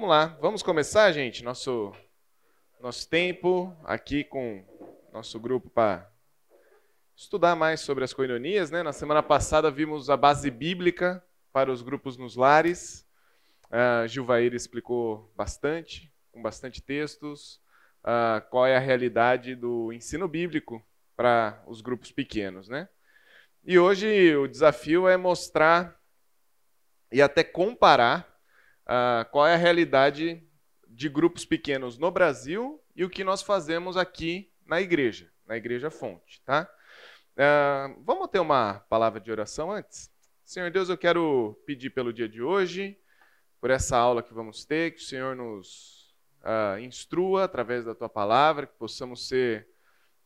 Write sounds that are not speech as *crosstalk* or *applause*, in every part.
Vamos lá, vamos começar, gente, nosso, nosso tempo aqui com nosso grupo para estudar mais sobre as coinonias. Né? Na semana passada vimos a base bíblica para os grupos nos lares. Uh, explicou bastante, com bastante textos, uh, qual é a realidade do ensino bíblico para os grupos pequenos. Né? E hoje o desafio é mostrar e até comparar uh, qual é a realidade de grupos pequenos no Brasil e o que nós fazemos aqui na igreja, na Igreja Fonte, tá? Uh, vamos ter uma palavra de oração antes? Senhor Deus, eu quero pedir pelo dia de hoje, por essa aula que vamos ter, que o Senhor nos uh, instrua através da tua palavra, que possamos ser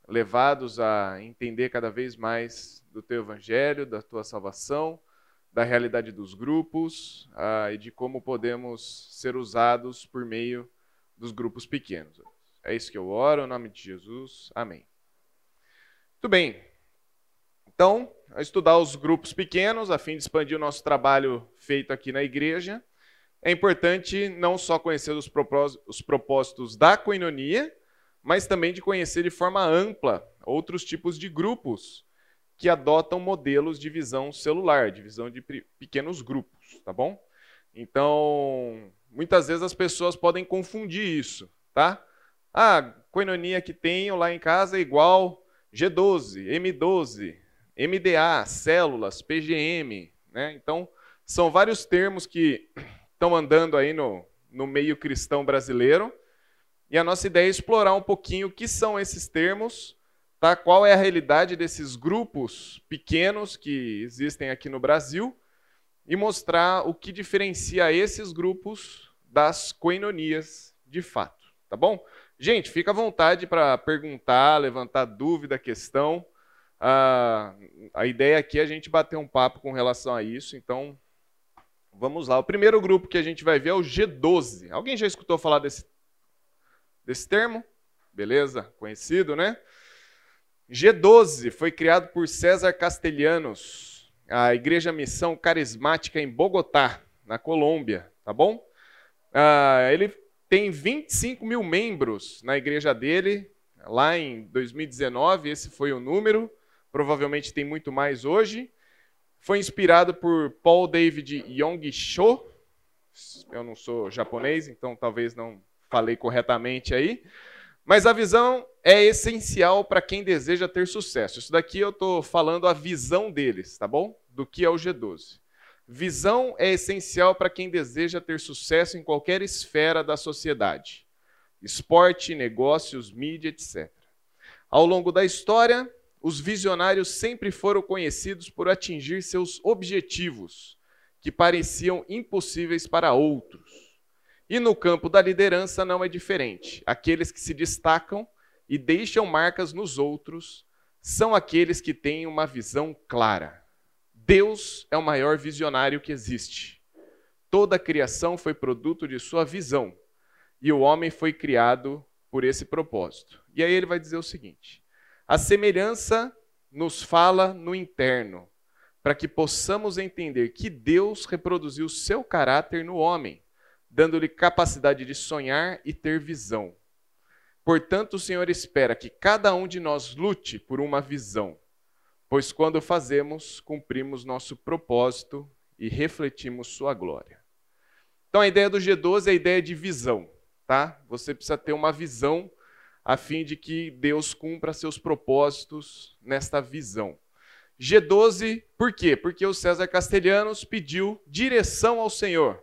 levados a entender cada vez mais do teu evangelho, da tua salvação da realidade dos grupos ah, e de como podemos ser usados por meio dos grupos pequenos. É isso que eu oro, em nome de Jesus. Amém. Muito bem. Então, estudar os grupos pequenos, a fim de expandir o nosso trabalho feito aqui na igreja, é importante não só conhecer os propósitos, os propósitos da coinonia, mas também de conhecer de forma ampla outros tipos de grupos que adotam modelos de visão celular, de visão de pequenos grupos, tá bom? Então, muitas vezes as pessoas podem confundir isso, tá? Ah, coinonia que tenho lá em casa é igual G12, M12, MDA, células, PGM, né? Então, são vários termos que *clears throat* estão andando aí no, no meio cristão brasileiro, e a nossa ideia é explorar um pouquinho o que são esses termos, tá? qual é a realidade desses grupos pequenos que existem aqui no Brasil e mostrar o que diferencia esses grupos das coinonias de fato, tá bom? Gente, fica à vontade para perguntar, levantar dúvida, questão. Ah, a ideia aqui é a gente bater um papo com relação a isso, então vamos lá. O primeiro grupo que a gente vai ver é o G12. Alguém já escutou falar desse, desse termo? Beleza? Conhecido, né? G12 foi criado por César Castelhanos, a Igreja Missão Carismática em Bogotá, na Colômbia, tá bom? Ah, ele tem 25 mil membros na igreja dele, lá em 2019, esse foi o número, provavelmente tem muito mais hoje. Foi inspirado por Paul David Yong-cho, eu não sou japonês, então talvez não falei corretamente aí, mas a visão é essencial para quem deseja ter sucesso. Isso daqui eu estou falando a visão deles, tá bom? Do que é o G12. Visão é essencial para quem deseja ter sucesso em qualquer esfera da sociedade: esporte, negócios, mídia, etc. Ao longo da história, os visionários sempre foram conhecidos por atingir seus objetivos, que pareciam impossíveis para outros. E no campo da liderança não é diferente. Aqueles que se destacam e deixam marcas nos outros são aqueles que têm uma visão clara. Deus é o maior visionário que existe. Toda a criação foi produto de sua visão e o homem foi criado por esse propósito. E aí ele vai dizer o seguinte: a semelhança nos fala no interno, para que possamos entender que Deus reproduziu seu caráter no homem dando-lhe capacidade de sonhar e ter visão. Portanto, o Senhor espera que cada um de nós lute por uma visão, pois quando fazemos, cumprimos nosso propósito e refletimos sua glória. Então, a ideia do G12 é a ideia de visão, tá? Você precisa ter uma visão a fim de que Deus cumpra seus propósitos nesta visão. G12, por quê? Porque o César Castelhanos pediu direção ao Senhor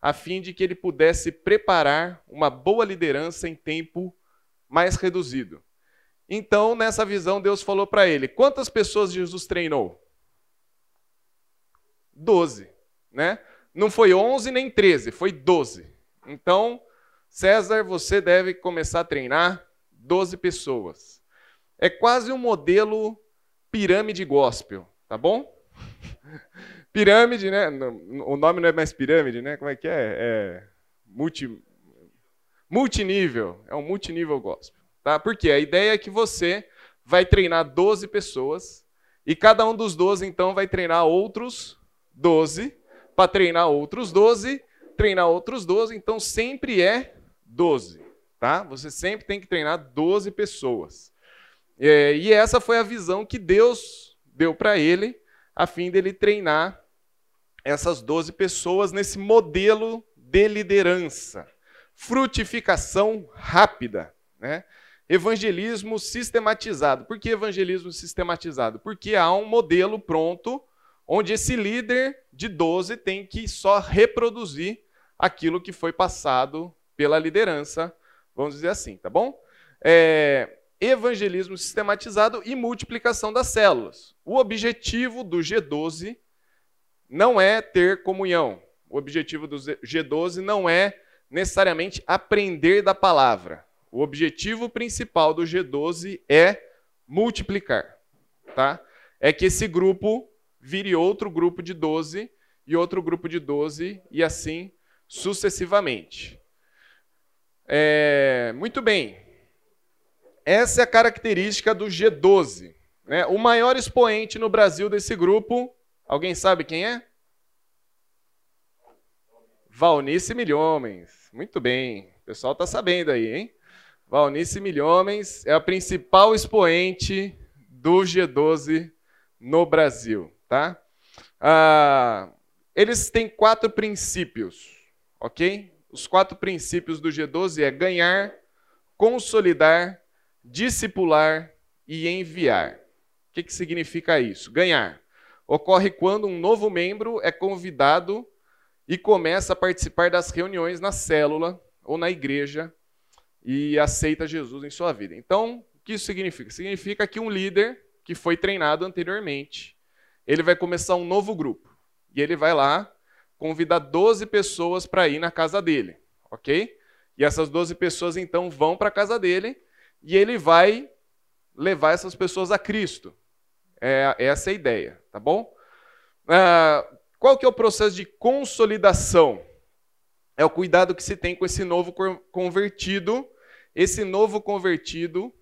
a fim de que ele pudesse preparar uma boa liderança em tempo mais reduzido. Então, nessa visão, Deus falou para ele: quantas pessoas Jesus treinou? Doze, né? Não foi onze nem treze, foi doze. Então, César, você deve começar a treinar doze pessoas. É quase um modelo pirâmide gospel, tá bom? *laughs* Pirâmide, né? O nome não é mais pirâmide, né? Como é que é? É multi, multinível. É um multinível gospel. Tá? Porque a ideia é que você vai treinar 12 pessoas e cada um dos 12, então, vai treinar outros 12 para treinar outros 12, treinar outros 12, então sempre é 12, tá? Você sempre tem que treinar 12 pessoas. É, e essa foi a visão que Deus deu para ele, a fim dele treinar essas 12 pessoas nesse modelo de liderança. Frutificação rápida, né? Evangelismo sistematizado. Por que evangelismo sistematizado? Porque há um modelo pronto onde esse líder de 12 tem que só reproduzir aquilo que foi passado pela liderança, vamos dizer assim, tá bom? É, evangelismo sistematizado e multiplicação das células. O objetivo do G12 não é ter comunhão. O objetivo do G12 não é necessariamente aprender da palavra. O objetivo principal do G12 é multiplicar, tá? É que esse grupo vire outro grupo de 12 e outro grupo de 12 e assim sucessivamente. É, muito bem. Essa é a característica do G12. Né? O maior expoente no Brasil desse grupo, alguém sabe quem é? Valnice Milhomens. Muito bem. O pessoal está sabendo aí, hein? Valnice Milhomens é a principal expoente do G12 no Brasil, tá? Ah, eles têm quatro princípios, ok? Os quatro princípios do G12 é ganhar, consolidar, discipular e enviar. O que, que significa isso? Ganhar. Ocorre quando um novo membro é convidado e começa a participar das reuniões na célula ou na igreja e aceita Jesus em sua vida. Então, o que isso significa? Significa que um líder que foi treinado anteriormente, ele vai começar um novo grupo. E ele vai lá convidar 12 pessoas para ir na casa dele, ok? E essas 12 pessoas então vão para a casa dele e ele vai levar essas pessoas a Cristo. É, essa é a ideia, tá bom? Ah, qual que é o processo de consolidação? É o cuidado que se tem com esse novo convertido. Esse novo convertido,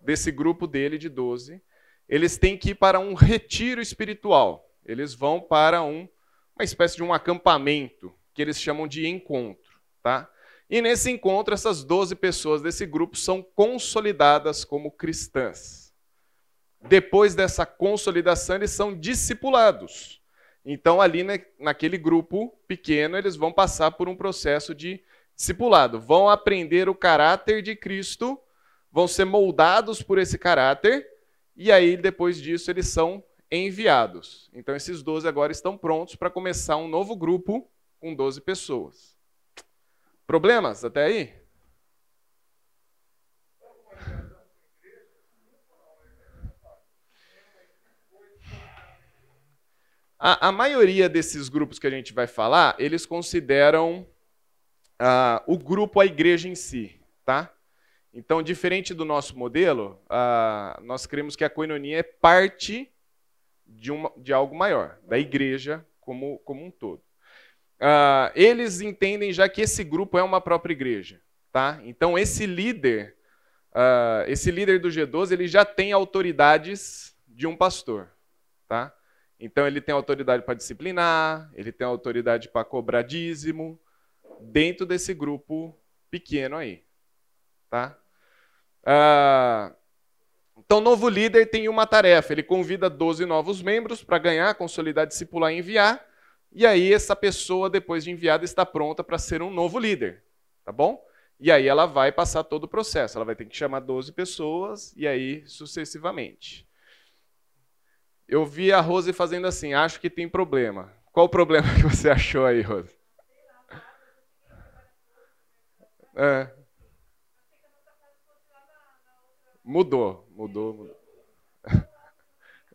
desse grupo dele de 12, eles têm que ir para um retiro espiritual. Eles vão para um, uma espécie de um acampamento, que eles chamam de encontro. Tá? E nesse encontro, essas 12 pessoas desse grupo são consolidadas como cristãs. Depois dessa consolidação, eles são discipulados. Então, ali naquele grupo pequeno, eles vão passar por um processo de discipulado. Vão aprender o caráter de Cristo, vão ser moldados por esse caráter, e aí, depois disso, eles são enviados. Então, esses 12 agora estão prontos para começar um novo grupo com 12 pessoas. Problemas até aí? A, a maioria desses grupos que a gente vai falar, eles consideram uh, o grupo a igreja em si, tá? Então, diferente do nosso modelo, uh, nós cremos que a coinonia é parte de, uma, de algo maior, da igreja como, como um todo. Uh, eles entendem já que esse grupo é uma própria igreja, tá? Então, esse líder, esse líder do G12, ele já tem autoridades de um pastor, tá? Então ele tem autoridade para disciplinar, ele tem autoridade para cobrar dízimo, dentro desse grupo pequeno aí. Tá? Ah, então, novo líder tem uma tarefa: ele convida 12 novos membros para ganhar, consolidar, discipular e enviar. E aí, essa pessoa, depois de enviada, está pronta para ser um novo líder. Tá bom? E aí, ela vai passar todo o processo. Ela vai ter que chamar 12 pessoas e aí sucessivamente. Eu vi a Rose fazendo assim, acho que tem problema. Qual o problema *laughs* que você achou aí, Rose? É. Mudou, mudou, mudou.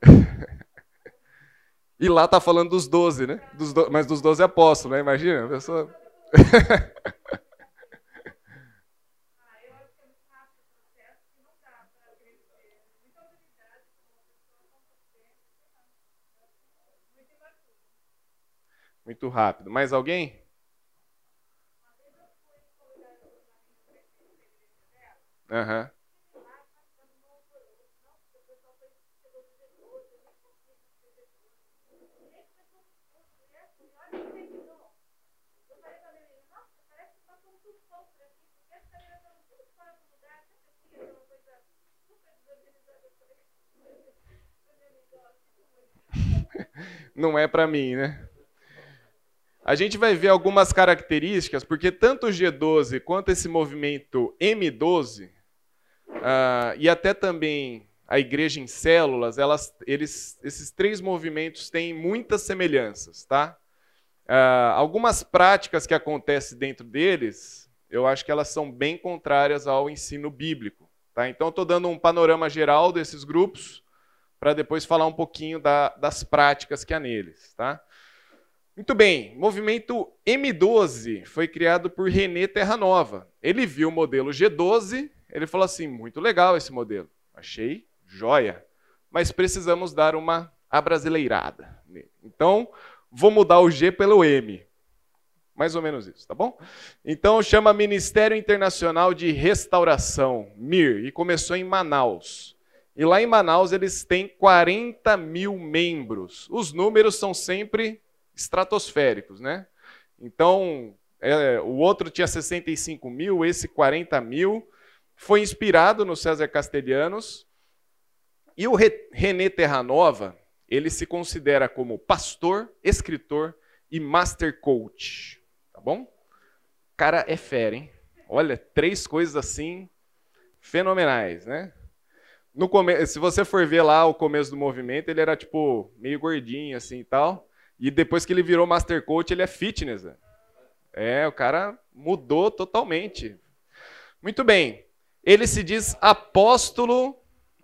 *laughs* E lá tá falando dos doze, né? Dos do... Mas dos doze apóstolos, né? Imagina, a pessoa. *laughs* Muito rápido. Mais alguém? Aham. Uhum. *laughs* não é para mim, né? A gente vai ver algumas características, porque tanto o G12 quanto esse movimento M12, uh, ah, e até também a igreja em células, elas, eles, esses três movimentos têm muitas semelhanças, tá? Uh, algumas práticas que acontecem dentro deles, eu acho que elas são bem contrárias ao ensino bíblico, tá? Então, estou dando um panorama geral desses grupos para depois falar um pouquinho da, das práticas que há neles, tá? Muito bem, movimento M12 foi criado por René Terranova. Ele viu o modelo G12, ele falou assim: muito legal esse modelo, achei joia, mas precisamos dar uma abrasileirada. Então, vou mudar o G pelo M. Mais ou menos isso, tá bom? Então, chama Ministério Internacional de Restauração, MIR, e começou em Manaus. E lá em Manaus eles têm 40 mil membros. Os números são sempre estratosféricos, né? Então, é, o outro tinha 65 mil, esse 40 mil. Foi inspirado no César Castelhanos. E o René Terranova, ele se considera como pastor, escritor e master coach. Tá bom? Cara é fera, hein? Olha, três coisas assim fenomenais, né? No come... Se você for ver lá o começo do movimento, ele era tipo meio gordinho assim e tal. E depois que ele virou Master Coach, ele é fitness. Né? É, o cara mudou totalmente. Muito bem. Ele se diz apóstolo,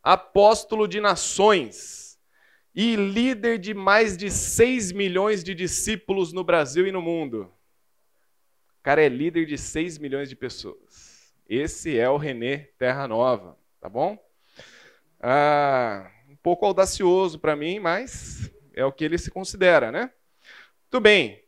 apóstolo de nações e líder de mais de 6 milhões de discípulos no Brasil e no mundo. O cara é líder de 6 milhões de pessoas. Esse é o René Terra Nova, tá bom? Ah, um pouco audacioso para mim, mas é o que ele se considera, né? Tudo bem.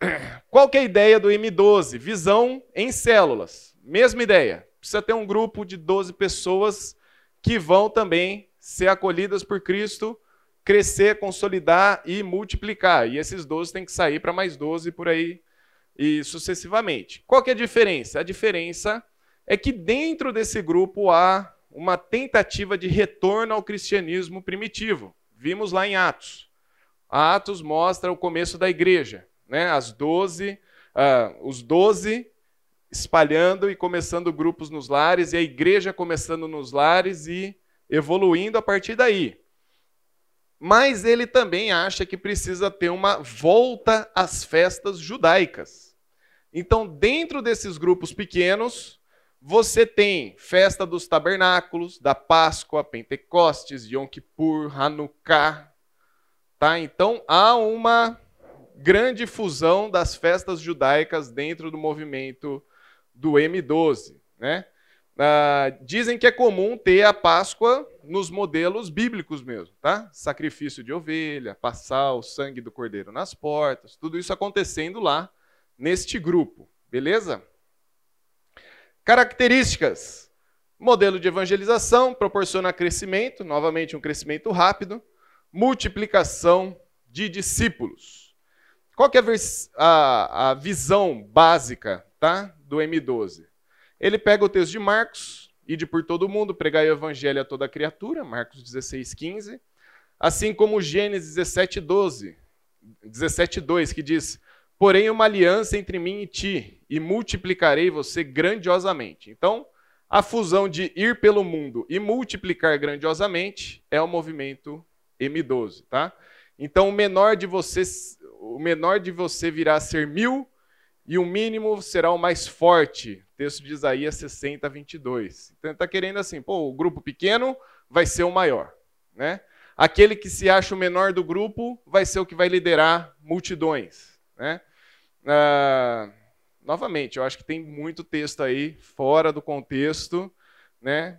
*clears throat* Qual que é a ideia do M12? Visão em células. Mesma ideia. Precisa ter um grupo de 12 pessoas que vão também ser acolhidas por Cristo, crescer, consolidar e multiplicar. E esses 12 têm que sair para mais 12 por aí e sucessivamente. Qual que é a diferença? A diferença é que dentro desse grupo há uma tentativa de retorno ao cristianismo primitivo. Vimos lá em Atos. Atos mostra o começo da igreja, né? As 12, uh, ah, os doze espalhando e começando grupos nos lares, e a igreja começando nos lares e evoluindo a partir daí. Mas ele também acha que precisa ter uma volta às festas judaicas. Então, dentro desses grupos pequenos, você tem festa dos tabernáculos, da Páscoa, Pentecostes, Yom Kippur, Hanukkah, Tá? Então há uma grande fusão das festas judaicas dentro do movimento do M12. Né? Ah, dizem que é comum ter a Páscoa nos modelos bíblicos mesmo, tá? Sacrifício de ovelha, passar o sangue do cordeiro nas portas, tudo isso acontecendo lá neste grupo, beleza? Características: modelo de evangelização proporciona crescimento, novamente um crescimento rápido multiplicação de discípulos. Qual que é a, a visão básica tá, do M12? Ele pega o texto de Marcos, ide por todo mundo, pregar o evangelho a toda criatura, Marcos 16, 15, assim como Gênesis 17, 12, 17, 2, que diz, porém uma aliança entre mim e ti, e multiplicarei você grandiosamente. Então, a fusão de ir pelo mundo e multiplicar grandiosamente é o movimento M12, tá? Então o menor de você, o menor de você virá a ser mil e o mínimo será o mais forte. Texto de Isaías 60, 22. Então está querendo assim, pô, o grupo pequeno vai ser o maior, né? Aquele que se acha o menor do grupo vai ser o que vai liderar multidões, né? Ah, novamente, eu acho que tem muito texto aí fora do contexto, né?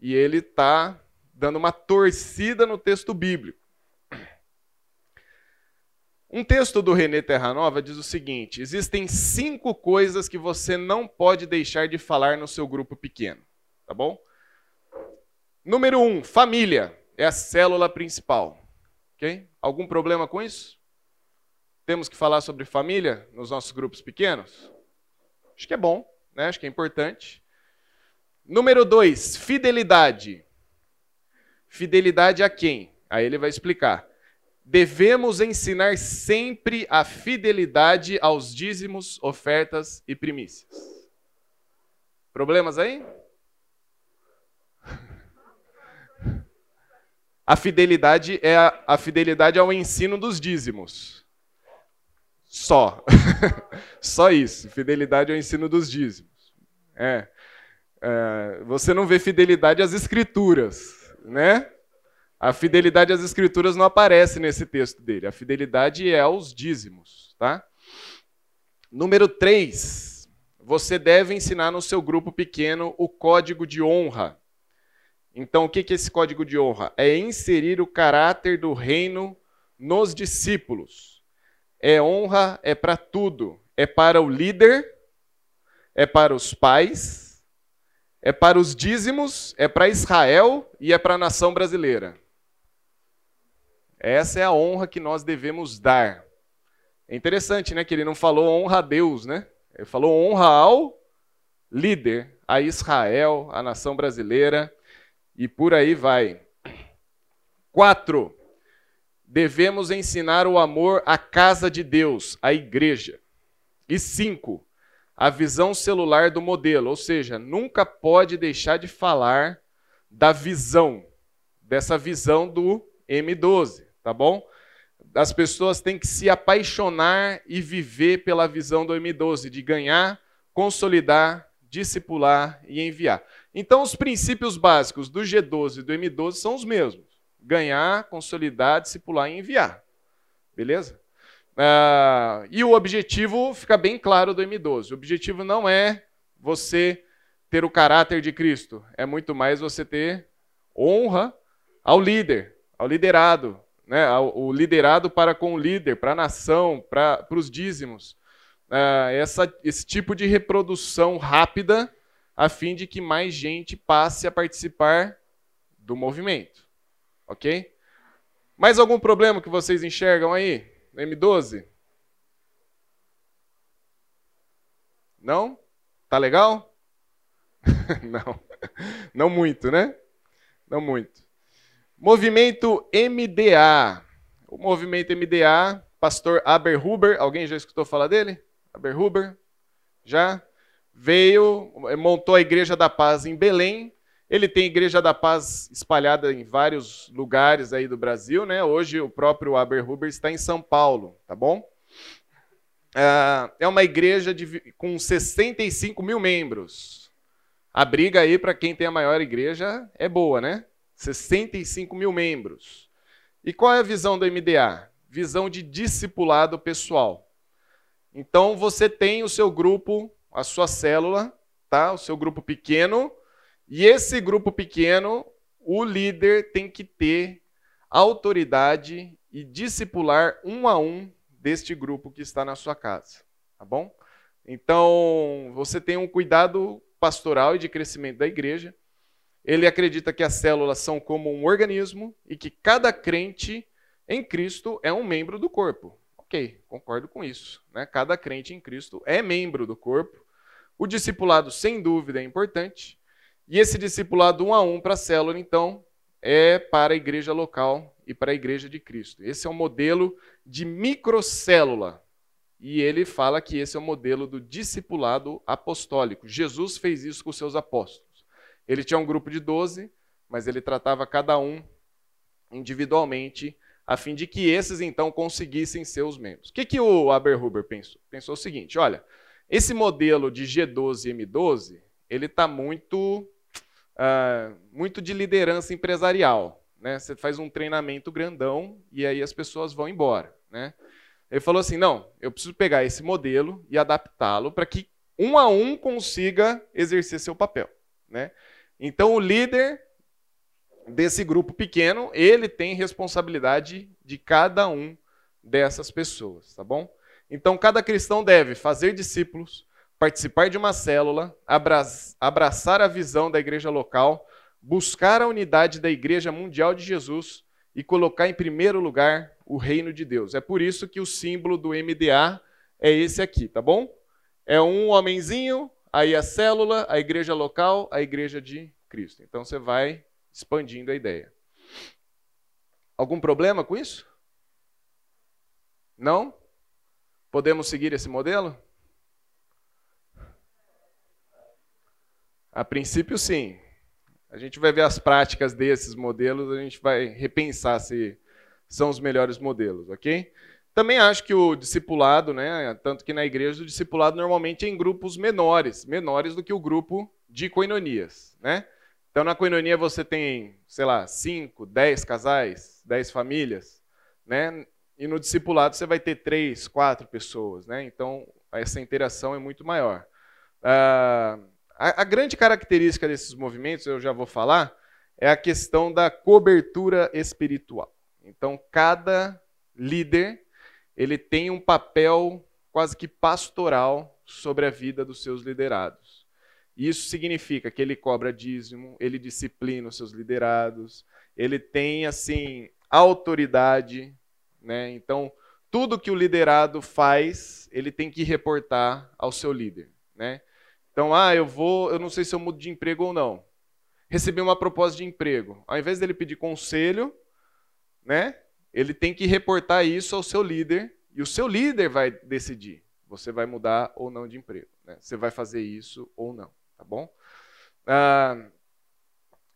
E ele está dando uma torcida no texto bíblico. Um texto do René Terranova diz o seguinte: existem cinco coisas que você não pode deixar de falar no seu grupo pequeno, tá bom? Número um, família é a célula principal. Ok? Algum problema com isso? Temos que falar sobre família nos nossos grupos pequenos? Acho que é bom, né? Acho que é importante. Número dois, fidelidade. Fidelidade a quem? Aí ele vai explicar. devemos ensinar sempre a fidelidade aos dízimos, ofertas e primícias. Problemas aí? A fidelidade é a, a fidelidade ao ensino dos dízimos. Só. *laughs* Só isso. Fidelidade ao ensino dos dízimos. É. é. Você não vê fidelidade às escrituras, né? A fidelidade às escrituras não aparece nesse texto dele. A fidelidade é aos dízimos, tá? Número 3. Você deve ensinar no seu grupo pequeno o código de honra. Então, o que é esse código de honra? É inserir o caráter do reino nos discípulos. É honra, é para tudo. É para o líder, é para os pais, é para os dízimos, é para Israel e é para a nação brasileira. Essa é a honra que nós devemos dar. É interessante, né, que ele não falou honra a Deus, né? Ele falou honra ao líder, a Israel, a nação brasileira e por aí vai. Quatro, devemos ensinar o amor à casa de Deus, à igreja. E cinco, a visão celular do modelo, ou seja, nunca pode deixar de falar da visão, dessa visão do M12 tá bom? As pessoas têm que se apaixonar e viver pela visão do M12, de ganhar, consolidar, discipular e enviar. Então, os princípios básicos do G12 e do M12 são os mesmos: ganhar, consolidar, discipular e enviar. Beleza? Uh, e o objetivo fica bem claro do M12. O objetivo não é você ter o caráter de Cristo, é muito mais você ter honra ao líder, ao liderado, né, o liderado para com o líder, para a nação, para os dízimos. É, essa, esse tipo de reprodução rápida, a fim de que mais gente passe a participar do movimento. Ok? Mais algum problema que vocês enxergam aí M12? Não? Tá legal? *laughs* Não. Não muito, né? Não muito. Movimento MDA. O movimento MDA, pastor Aberhuber, alguém já escutou falar dele? Aberhuber? Já? Veio, montou a Igreja da Paz em Belém. Ele tem Igreja da Paz espalhada em vários lugares aí do Brasil, né? Hoje o próprio Aberhuber está em São Paulo, tá bom? Ah, é uma igreja de, com 65 mil membros. A briga aí para quem tem a maior igreja é boa, né? 65 mil membros. E qual é a visão do MDA? Visão de discipulado pessoal. Então você tem o seu grupo, a sua célula, tá? O seu grupo pequeno, e esse grupo pequeno, o líder tem que ter autoridade e discipular um a um deste grupo que está na sua casa, tá bom? Então, você tem um cuidado pastoral e de crescimento da igreja. Ele acredita que as células são como um organismo e que cada crente em Cristo é um membro do corpo. Ok, concordo com isso. Né? Cada crente em Cristo é membro do corpo. O discipulado, sem dúvida, é importante. E esse discipulado um a um para a célula, então, é para a igreja local e para a igreja de Cristo. Esse é o modelo de microcélula. E ele fala que esse é o modelo do discipulado apostólico. Jesus fez isso com seus apóstolos. Ele tinha um grupo de 12, mas ele tratava cada um individualmente, a fim de que esses então conseguissem ser os membros. O que, que o Aberhuber pensou? Pensou o seguinte: olha, esse modelo de G12 e M12, ele está muito, uh, muito de liderança empresarial. Né? Você faz um treinamento grandão e aí as pessoas vão embora. Né? Ele falou assim: não, eu preciso pegar esse modelo e adaptá-lo para que um a um consiga exercer seu papel. Né? Então, o líder desse grupo pequeno, ele tem responsabilidade de cada um dessas pessoas, tá bom? Então, cada cristão deve fazer discípulos, participar de uma célula, abraçar a visão da igreja local, buscar a unidade da igreja mundial de Jesus e colocar em primeiro lugar o reino de Deus. É por isso que o símbolo do MDA é esse aqui, tá bom? É um homenzinho aí a célula, a igreja local, a igreja de Cristo. Então você vai expandindo a ideia. Algum problema com isso? Não? Podemos seguir esse modelo? A princípio, sim. A gente vai ver as práticas desses modelos, a gente vai repensar se são os melhores modelos, ok? Também acho que o discipulado, né, tanto que na igreja o discipulado normalmente é em grupos menores, menores do que o grupo de coinonias, né? Então na coinonia você tem, sei lá, 5, 10 casais, 10 famílias, né? E no discipulado você vai ter três, quatro pessoas, né? Então essa interação é muito maior. Ah, a, a grande característica desses movimentos, eu já vou falar, é a questão da cobertura espiritual. Então cada líder ele tem um papel quase que pastoral sobre a vida dos seus liderados. Isso significa que ele cobra dízimo, ele disciplina os seus liderados, ele tem assim autoridade, né? Então, tudo que o liderado faz, ele tem que reportar ao seu líder, né? Então, ah, eu vou, eu não sei se eu mudo de emprego ou não. Recebi uma proposta de emprego. Ao invés dele pedir conselho, né? Ele tem que reportar isso ao seu líder e o seu líder vai decidir. Você vai mudar ou não de emprego. Né? Você vai fazer isso ou não, tá bom? Ah,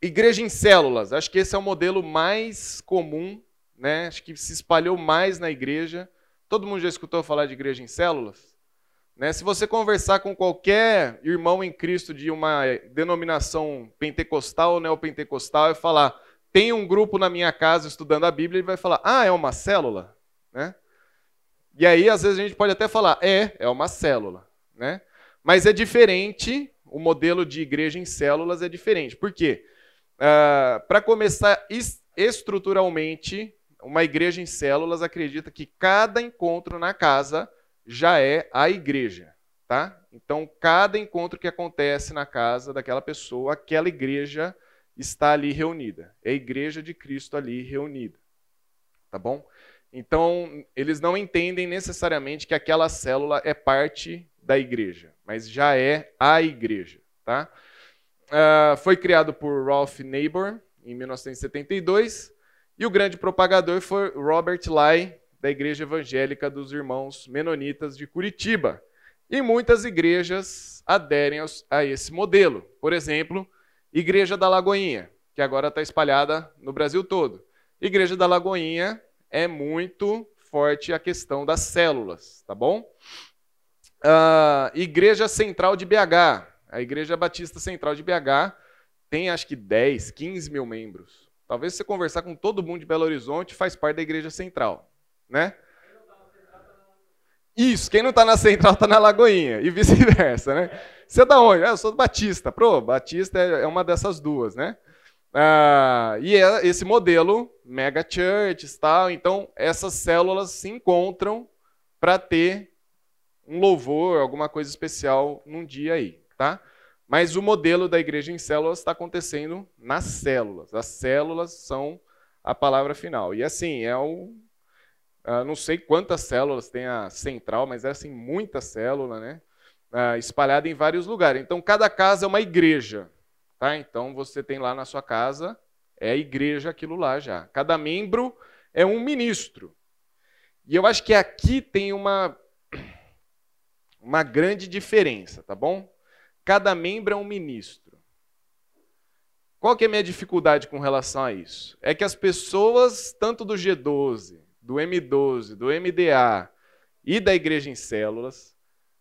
igreja em células. Acho que esse é o modelo mais comum, né? Acho que se espalhou mais na igreja. Todo mundo já escutou falar de igreja em células? Né? Se você conversar com qualquer irmão em Cristo de uma denominação pentecostal ou neopentecostal e falar, tem um grupo na minha casa estudando a Bíblia, ele vai falar, ah, é uma célula? Né? E aí, às vezes, a gente pode até falar, é, é uma célula. Né? Mas é diferente, o modelo de igreja em células é diferente. Por quê? Uh, Para começar, estruturalmente, uma igreja em células acredita que cada encontro na casa já é a igreja, tá? Então, cada encontro que acontece na casa daquela pessoa, aquela igreja está ali reunida. É a igreja de Cristo ali reunida. Tá bom? Então, eles não entendem necessariamente que aquela célula é parte da igreja, mas já é a igreja, tá? Uh, foi criado por Ralph Neighbor em 1972 e o grande propagador foi Robert Lai da Igreja Evangélica dos Irmãos Menonitas de Curitiba. E muitas igrejas aderem a esse modelo. Por exemplo, Igreja da Lagoinha, que agora está espalhada no Brasil todo. Igreja da Lagoinha é muito forte a questão das células, tá bom? Uh, Igreja Central de BH, a Igreja Batista Central de BH tem acho que 10, 15 mil membros. Talvez você conversar com todo mundo de Belo Horizonte faz parte da Igreja Central né? Isso, quem não está na central está na Lagoinha, e vice-versa, né? Você é da onde? Ah, eu sou do Batista. Pro, Batista é, é uma dessas duas, né? Ah, e é esse modelo, mega churches tal, então essas células se encontram para ter um louvor, alguma coisa especial num dia aí, tá? Mas o modelo da igreja em células está acontecendo nas células. As células são a palavra final. E assim, é o Uh, não sei quantas células tem a central, mas é assim, muita célula, né? Uh, espalhada em vários lugares. Então, cada casa é uma igreja. Tá? Então, você tem lá na sua casa, é a igreja aquilo lá já. Cada membro é um ministro. E eu acho que aqui tem uma, uma grande diferença, tá bom? Cada membro é um ministro. Qual que é a minha dificuldade com relação a isso? É que as pessoas, tanto do G12 do M12, do MDA e da igreja em células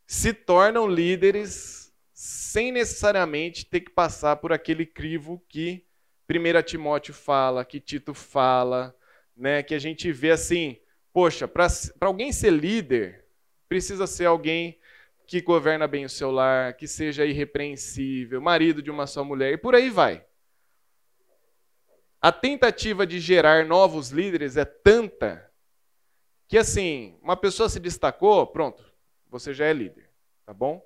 se tornam líderes sem necessariamente ter que passar por aquele crivo que 1 Timóteo fala, que Tito fala, né, que a gente vê assim, poxa, para alguém ser líder, precisa ser alguém que governa bem o seu lar, que seja irrepreensível, marido de uma só mulher, e por aí vai. A tentativa de gerar novos líderes é tanta que assim, uma pessoa se destacou, pronto, você já é líder, tá bom?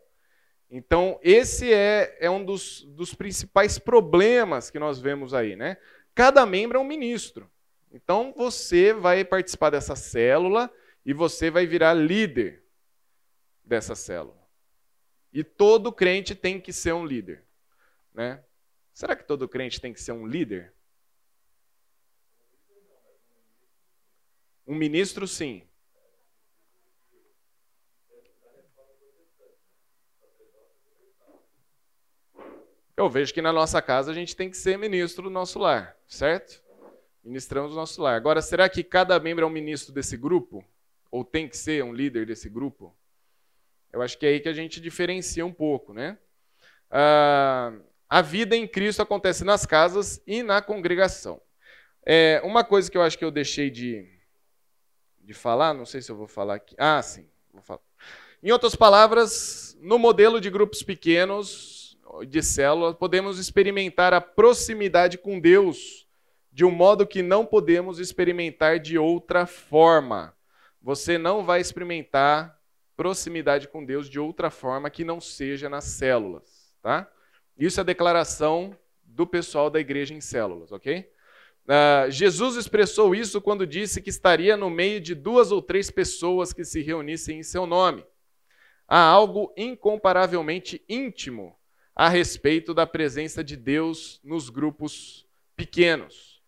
Então, esse é, é um dos, dos principais problemas que nós vemos aí, né? Cada membro é um ministro. Então, você vai participar dessa célula e você vai virar líder dessa célula. E todo crente tem que ser um líder, né? Será que todo crente tem que ser um líder? Um ministro, sim. Eu vejo que na nossa casa a gente tem que ser ministro do nosso lar, certo? Ministramos o nosso lar. Agora, será que cada membro é um ministro desse grupo? Ou tem que ser um líder desse grupo? Eu acho que é aí que a gente diferencia um pouco, né? Ah, a vida em Cristo acontece nas casas e na congregação. É, uma coisa que eu acho que eu deixei de, de falar, não sei se eu vou falar aqui. Ah, sim, vou falar. Em outras palavras, no modelo de grupos pequenos, de células, podemos experimentar a proximidade com Deus de um modo que não podemos experimentar de outra forma. Você não vai experimentar proximidade com Deus de outra forma que não seja nas células, tá? Isso é a declaração do pessoal da igreja em células, ok? Uh, Jesus expressou isso quando disse que estaria no meio de duas ou três pessoas que se reunissem em seu nome. Há algo incomparavelmente íntimo a respeito da presença de Deus nos grupos pequenos.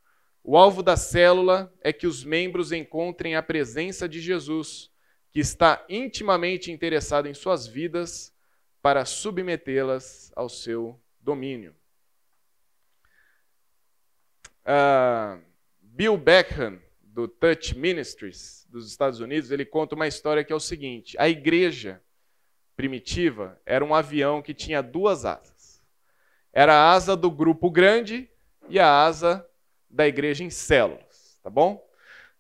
O alvo da célula é que os membros encontrem a presença de Jesus, que está intimamente interessado em suas vidas para submetê-las ao seu domínio. Uh, Bill Beckham, do Touch Ministries dos Estados Unidos, ele conta uma história que é o seguinte: a igreja primitiva era um avião que tinha duas asas. Era a asa do grupo grande e a asa da igreja em células, tá bom?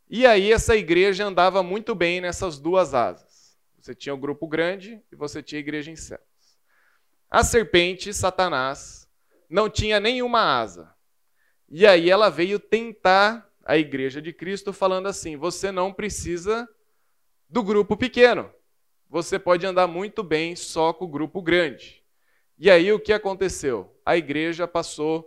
E aí essa igreja andava muito bem nessas duas asas. Você tinha o grupo grande e você tinha a igreja em células. A serpente, Satanás, não tinha nenhuma asa. E aí ela veio tentar a igreja de Cristo falando assim: você não precisa do grupo pequeno. Você pode andar muito bem só com o grupo grande. E aí o que aconteceu? A igreja passou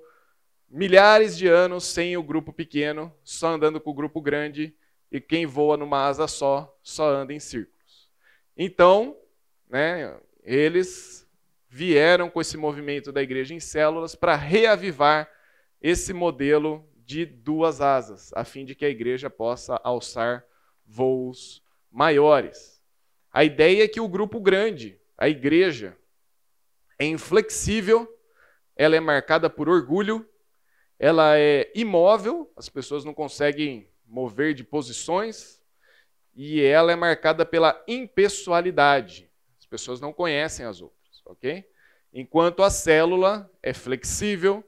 milhares de anos sem o grupo pequeno, só andando com o grupo grande, e quem voa numa asa só, só anda em círculos. Então, né, eles vieram com esse movimento da igreja em células para reavivar esse modelo de duas asas, a fim de que a igreja possa alçar voos maiores. A ideia é que o grupo grande, a igreja, é inflexível, ela é marcada por orgulho, ela é imóvel, as pessoas não conseguem mover de posições, e ela é marcada pela impessoalidade. As pessoas não conhecem as outras, ok? Enquanto a célula é flexível,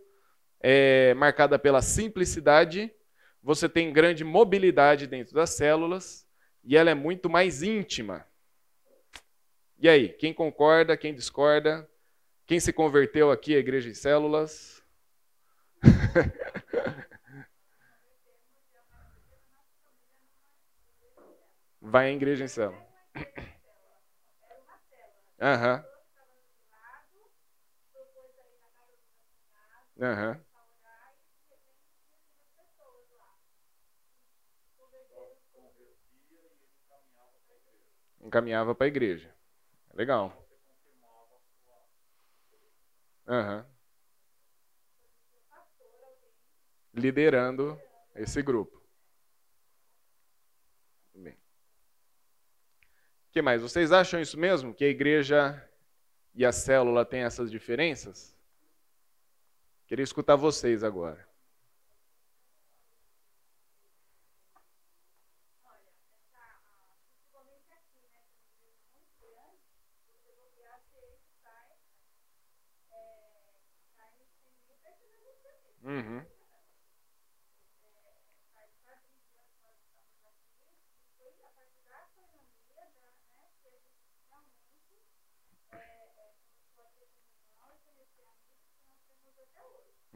é marcada pela simplicidade, você tem grande mobilidade dentro das células e ela é muito mais íntima. E aí, quem concorda, quem discorda? Quem se converteu aqui à igreja em células? *laughs* Vai à igreja em célula. Aham. Uhum. Aham. Encaminhava para a igreja. Legal. Uhum. Liderando esse grupo. Bem. O que mais? Vocês acham isso mesmo? Que a igreja e a célula têm essas diferenças? Queria escutar vocês agora. Uhum.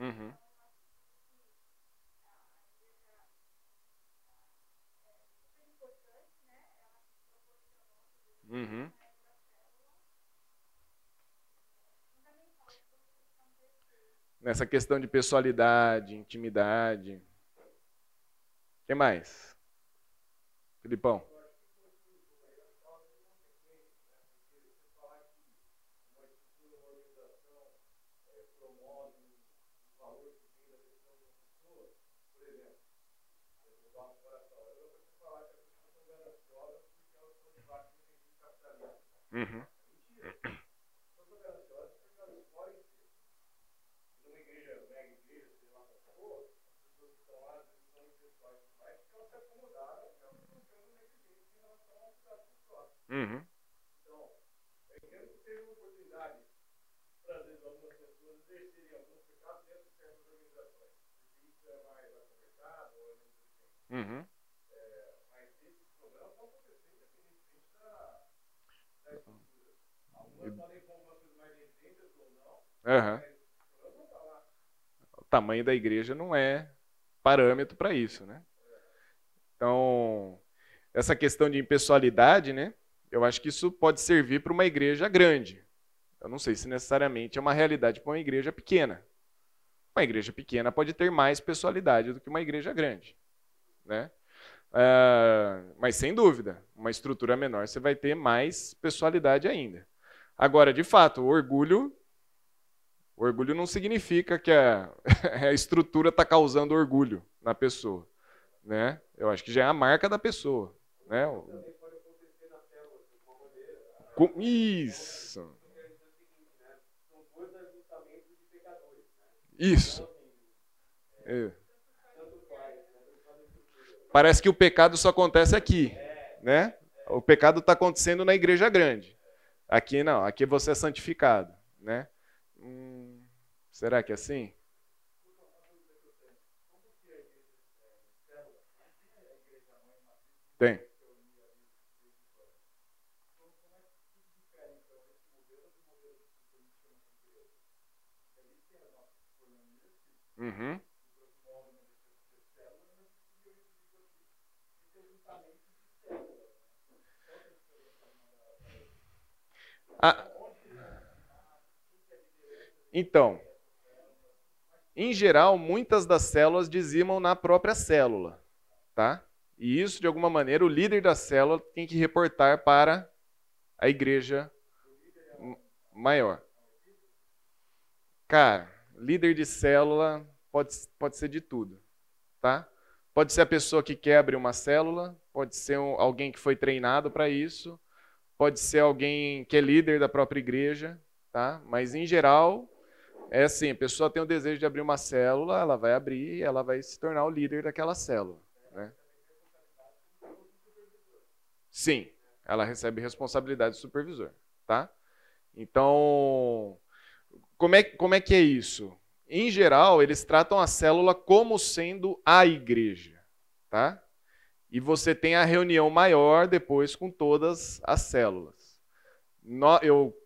Uhum. Uhum. nessa questão de pessoalidade, intimidade. O que mais? Filipão. Uhum. Uhum. Então, eu entendo que teve oportunidade para, algumas pessoas dentro de certas organizações. Isso é mais ou Uhum. Uhum. O tamanho da igreja não é parâmetro para isso, né? Então, essa questão de impessoalidade, né? Eu acho que isso pode servir para uma igreja grande. Eu não sei se necessariamente é uma realidade para uma igreja pequena. Uma igreja pequena pode ter mais pessoalidade do que uma igreja grande. Né? Uh, mas sem dúvida, uma estrutura menor você vai ter mais pessoalidade ainda. Agora, de fato, o orgulho, o orgulho não significa que a, *laughs* a estrutura está causando orgulho na pessoa, né? Eu acho que já é a marca da pessoa, né? Isso. Isso. É. Parece que o pecado só acontece aqui, né? O pecado está acontecendo na igreja grande. Aqui não, aqui você é santificado, né? Hum, será que é assim? Tem. Uhum. Ah, então, em geral, muitas das células dizimam na própria célula, tá? E isso, de alguma maneira, o líder da célula tem que reportar para a igreja maior. Cara, líder de célula pode, pode ser de tudo, tá? Pode ser a pessoa que quer abrir uma célula, pode ser um, alguém que foi treinado para isso, pode ser alguém que é líder da própria igreja, tá? Mas em geral é assim, a pessoa tem o desejo de abrir uma célula, ela vai abrir, e ela vai se tornar o líder daquela célula, né? Sim, ela recebe responsabilidade de supervisor, tá? Então, como é, como é que é isso? Em geral, eles tratam a célula como sendo a igreja, tá? e você tem a reunião maior depois com todas as células. Nós, eu,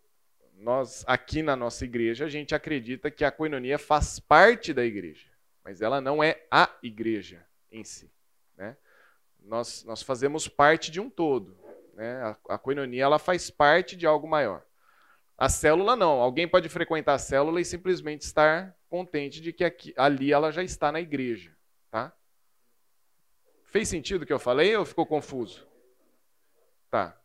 nós aqui na nossa igreja, a gente acredita que a coinonia faz parte da igreja, mas ela não é a igreja em si. Né? Nós, nós fazemos parte de um todo. Né? A, a coinonia ela faz parte de algo maior. A célula não. Alguém pode frequentar a célula e simplesmente estar contente de que aqui, ali ela já está na igreja. Tá? Fez sentido o que eu falei ou ficou confuso? Tá.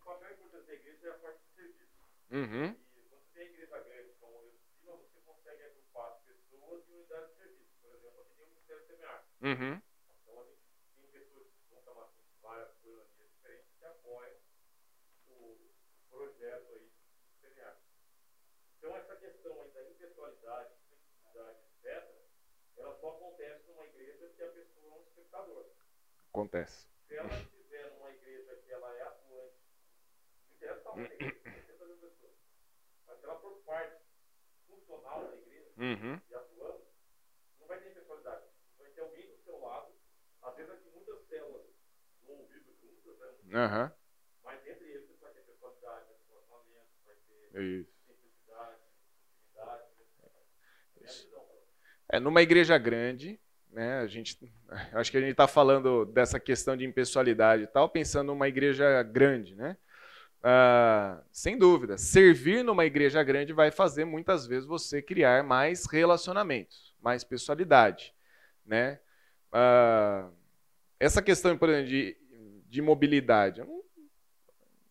O papel importante da igreja é a parte de serviço. Uhum. E você tem a igreja grande como você consegue agrupar pessoas em unidades de serviço. Por exemplo, aqui tem o Ministério Semear. Uhum. Então, a gente tem pessoas que vão chamar assim, várias coisas diferentes que apoiam o projeto aí do Semear. Então, essa questão aí da impessoalidade, flexibilidade, etc., ela só acontece numa igreja que a pessoa é um espectador acontece. Se ela estiver numa igreja que ela é atuante, interessa a igreja, pessoas. Mas se ela for parte funcional da igreja uhum. e atuando, não vai ter pessoalidade. Vai ter alguém do seu lado, às vezes aqui muitas células no ouvido juntas, né? Uhum. Mas entre eles vai ter pessoalidade, vai ter relacionamento, vai ter Isso. simplicidade, intimidade. É, numa igreja grande, né? A gente, acho que a gente está falando dessa questão de impessoalidade e tal, pensando numa igreja grande, né? Ah, sem dúvida, servir numa igreja grande vai fazer muitas vezes você criar mais relacionamentos, mais pessoalidade, né? Ah, essa questão, por exemplo, de, de mobilidade, eu, não,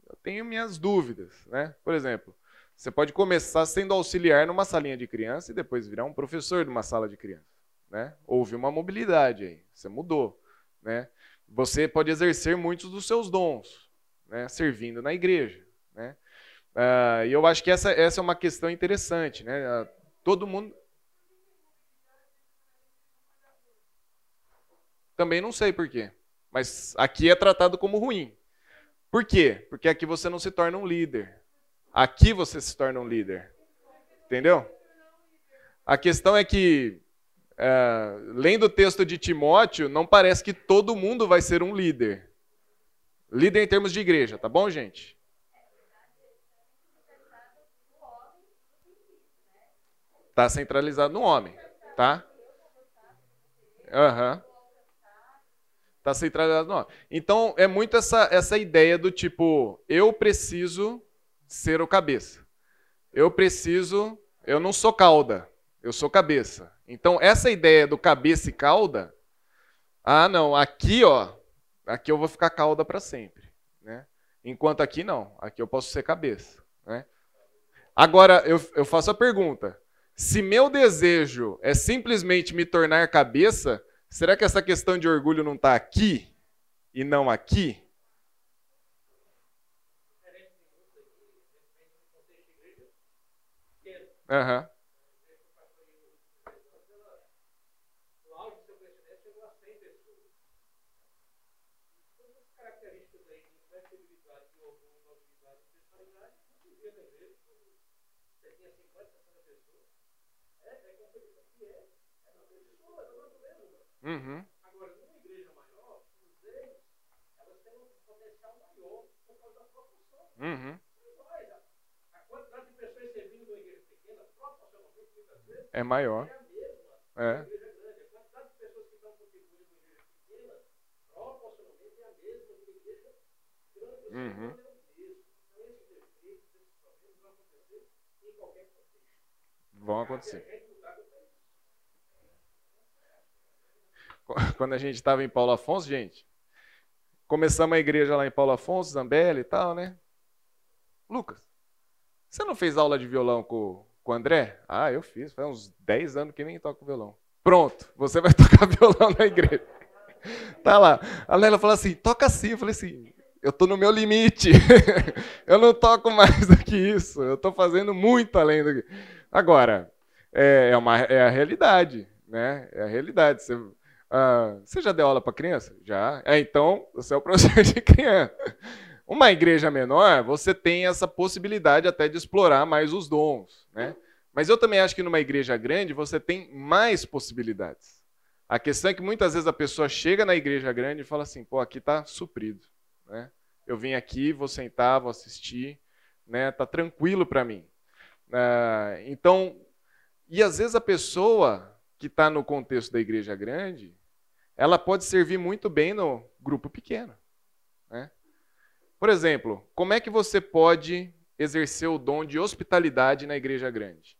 eu tenho minhas dúvidas, né? Por exemplo, você pode começar sendo auxiliar numa salinha de criança e depois virar um professor de uma sala de criança. Né? Houve uma mobilidade aí, você mudou. Né? Você pode exercer muitos dos seus dons, né? servindo na igreja. Né? Uh, e eu acho que essa, essa é uma questão interessante. Né? Uh, todo mundo. Também não sei por quê. Mas aqui é tratado como ruim. Por quê? Porque aqui você não se torna um líder. Aqui você se torna um líder. Entendeu? A questão é que, é, lendo o texto de Timóteo, não parece que todo mundo vai ser um líder. Líder em termos de igreja, tá bom, gente? Está centralizado no homem, tá? Aham. Uhum. Está centralizado no homem. Então, é muito essa, essa ideia do tipo, eu preciso ser o cabeça. Eu preciso, eu não sou cauda, eu sou cabeça. Então, essa ideia do cabeça e cauda, ah, não, aqui, ó, aqui eu vou ficar cauda para sempre, né? Enquanto aqui não, aqui eu posso ser cabeça, né? Agora, eu, eu faço a pergunta: se meu desejo é simplesmente me tornar cabeça, será que essa questão de orgulho não está aqui e não aqui? Aham. Uhum. Uhum. Agora, numa igreja maior, os elas têm um potencial maior por causa da proporção. Uhum. A quantidade de pessoas servindo numa igreja pequena, proporcionalmente, muitas vezes, é maior. É a mesma. É. igreja grande. A quantidade de pessoas que estão contribuindo numa igreja pequena, proporcionalmente, é a mesma que a igreja grande. Uhum. Então, vão acontecer em qualquer contexto. Vão acontecer. *laughs* quando a gente estava em Paulo Afonso, gente, começamos a igreja lá em Paulo Afonso, Zambelli e tal, né? Lucas, você não fez aula de violão com, com o André? Ah, eu fiz, faz uns 10 anos que nem toco violão. Pronto, você vai *laughs* tocar violão na igreja. Tá lá. A Lélia falou assim: toca assim. Eu falei assim: eu tô no meu limite. *laughs* eu não toco mais do que isso. Eu tô fazendo muito além do que. Agora, é, é, uma, é a realidade, né? É a realidade. Você, ah, você já deu aula para criança? Já. É, então, você é o *laughs* professor de criança. Uma igreja menor, você tem essa possibilidade até de explorar mais os dons. Né? Mas eu também acho que numa igreja grande você tem mais possibilidades. A questão é que muitas vezes a pessoa chega na igreja grande e fala assim: pô, aqui está suprido. Né? Eu vim aqui, vou sentar, vou assistir, né? tá tranquilo para mim. Ah, então, e às vezes a pessoa que está no contexto da igreja grande, ela pode servir muito bem no grupo pequeno. Né? Por exemplo, como é que você pode exercer o dom de hospitalidade na igreja grande?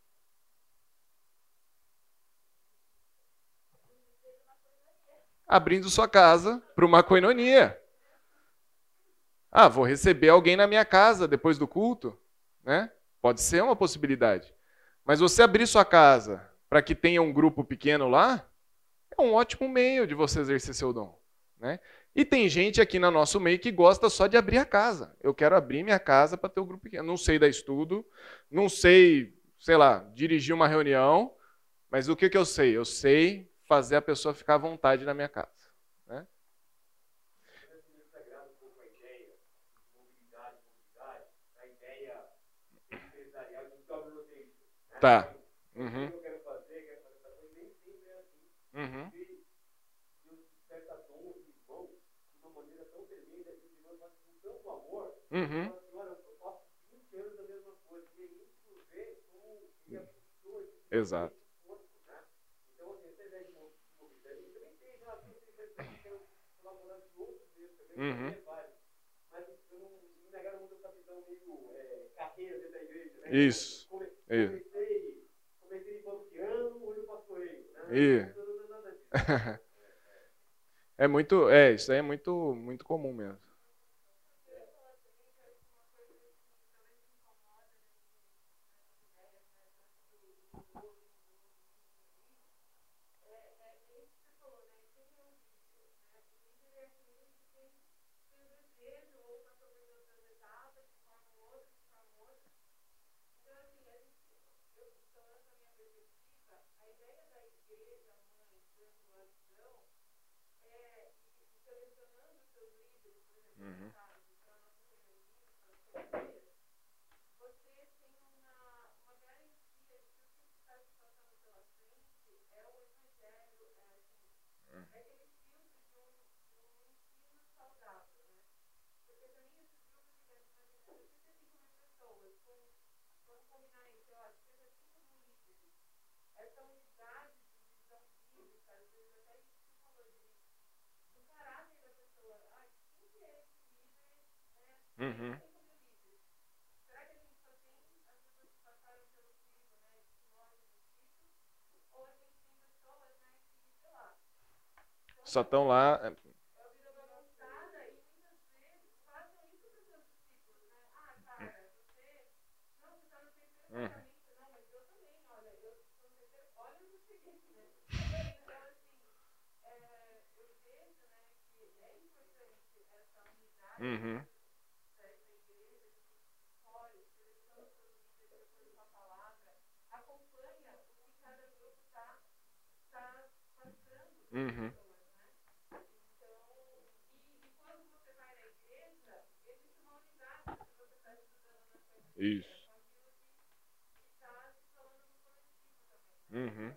Abrindo sua casa para uma coinonia. Ah, vou receber alguém na minha casa depois do culto, né? Pode ser uma possibilidade. Mas você abrir sua casa para que tenha um grupo pequeno lá, é um ótimo meio de você exercer seu dom. Né? E tem gente aqui no nosso meio que gosta só de abrir a casa. Eu quero abrir minha casa para ter um grupo pequeno. Não sei dar estudo, não sei, sei lá, dirigir uma reunião, mas o que, que eu sei? Eu sei fazer a pessoa ficar à vontade na minha casa. Né? Tá. Uhum. Uhum. Exato. Uhum. Isso. Isso. Isso. *laughs* é muito, é, isso aí é muito, muito comum mesmo. Uhum. Só estão lá. É. Uhum. Uhum. Uhum. Isso. Uhum.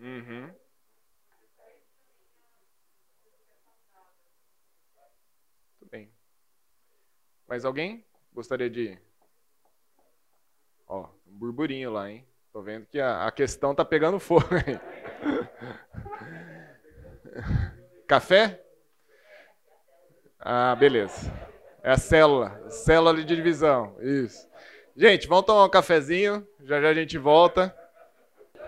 Uhum. Tudo bem. Mais alguém gostaria de Ó, um burburinho lá, hein? Tô vendo que a, a questão tá pegando fogo aí. *laughs* Café? Ah, beleza. É a célula, célula de divisão. Isso. Gente, vamos tomar um cafezinho, já já a gente volta.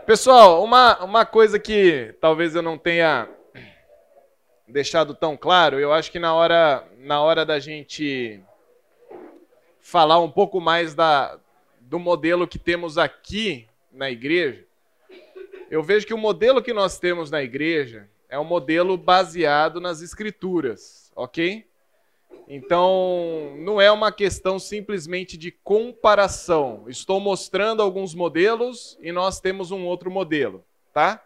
Pessoal, uma, uma coisa que talvez eu não tenha deixado tão claro, eu acho que na hora, na hora da gente falar um pouco mais da, do modelo que temos aqui na igreja, eu vejo que o modelo que nós temos na igreja é um modelo baseado nas escrituras, ok? Então, não é uma questão simplesmente de comparação. Estou mostrando alguns modelos e nós temos um outro modelo, tá?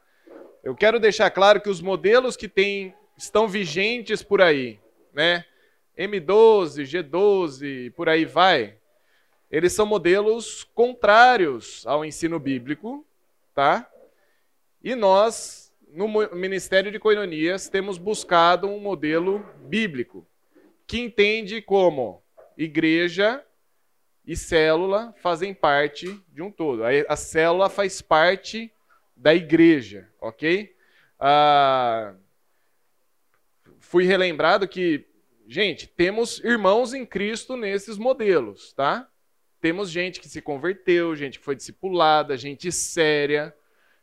Eu quero deixar claro que os modelos que tem, estão vigentes por aí, né? M12, G12, por aí vai, eles são modelos contrários ao ensino bíblico, tá? E nós, no Ministério de Coinonias, temos buscado um modelo bíblico, que entende como igreja e célula fazem parte de um todo. A, célula faz parte da igreja, ok? Ah, fui relembrado que, gente, temos irmãos em Cristo nesses modelos, tá? Temos gente que se converteu, gente que foi discipulada, gente séria,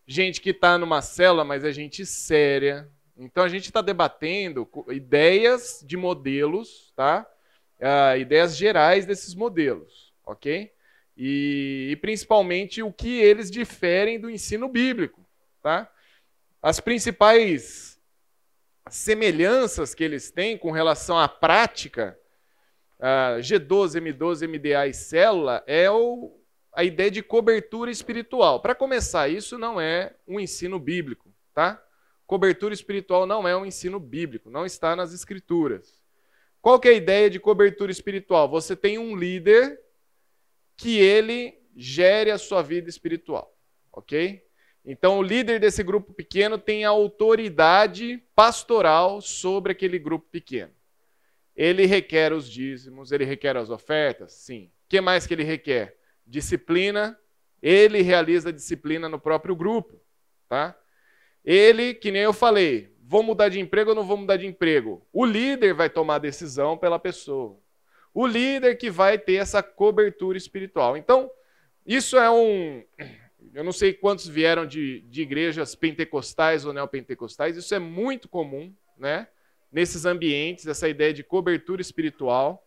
gente que está numa cela, mas é gente séria. Então a gente está debatendo ideias de modelos, tá? Uh, ideias gerais desses modelos, ok? E, e, principalmente o que eles diferem do ensino bíblico, tá? As principais semelhanças que eles têm com relação à prática uh, G12, M12, MDA e célula é o, a ideia de cobertura espiritual. Para começar, isso não é um ensino bíblico, tá? Cobertura espiritual não é um ensino bíblico, não está nas escrituras. Qual que é a ideia de cobertura espiritual? Você tem um líder que ele gere a sua vida espiritual, ok? Então, o líder desse grupo pequeno tem a autoridade pastoral sobre aquele grupo pequeno. Ele requer os dízimos, ele requer as ofertas? Sim. O que mais que ele requer? Disciplina. Ele realiza disciplina no próprio grupo. Tá? Ele, que nem eu falei, vou mudar de emprego ou não vou mudar de emprego? O líder vai tomar a decisão pela pessoa. O líder que vai ter essa cobertura espiritual. Então, isso é um. Eu não sei quantos vieram de, de igrejas pentecostais ou neopentecostais, isso é muito comum, né? nesses ambientes, essa ideia de cobertura espiritual.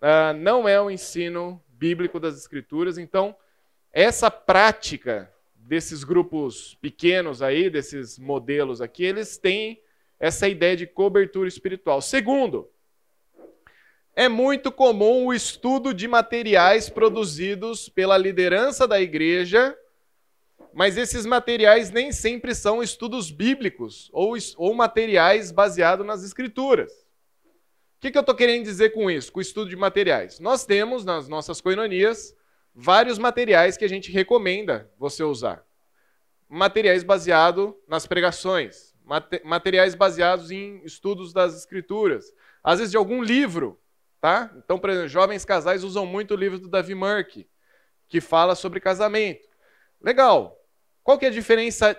Uh, não é o ensino bíblico das Escrituras. Então, essa prática desses grupos pequenos aí, desses modelos aqui, eles têm essa ideia de cobertura espiritual. Segundo, é muito comum o estudo de materiais produzidos pela liderança da igreja mas esses materiais nem sempre são estudos bíblicos ou, ou materiais baseados nas escrituras. O que, que eu estou querendo dizer com isso, com o estudo de materiais? Nós temos nas nossas coinonias vários materiais que a gente recomenda você usar. Materiais baseados nas pregações, materiais baseados em estudos das escrituras, às vezes de algum livro, tá? Então, por exemplo, jovens casais usam muito o livro do Davi Murky, que fala sobre casamento. Legal. Qual que é a diferença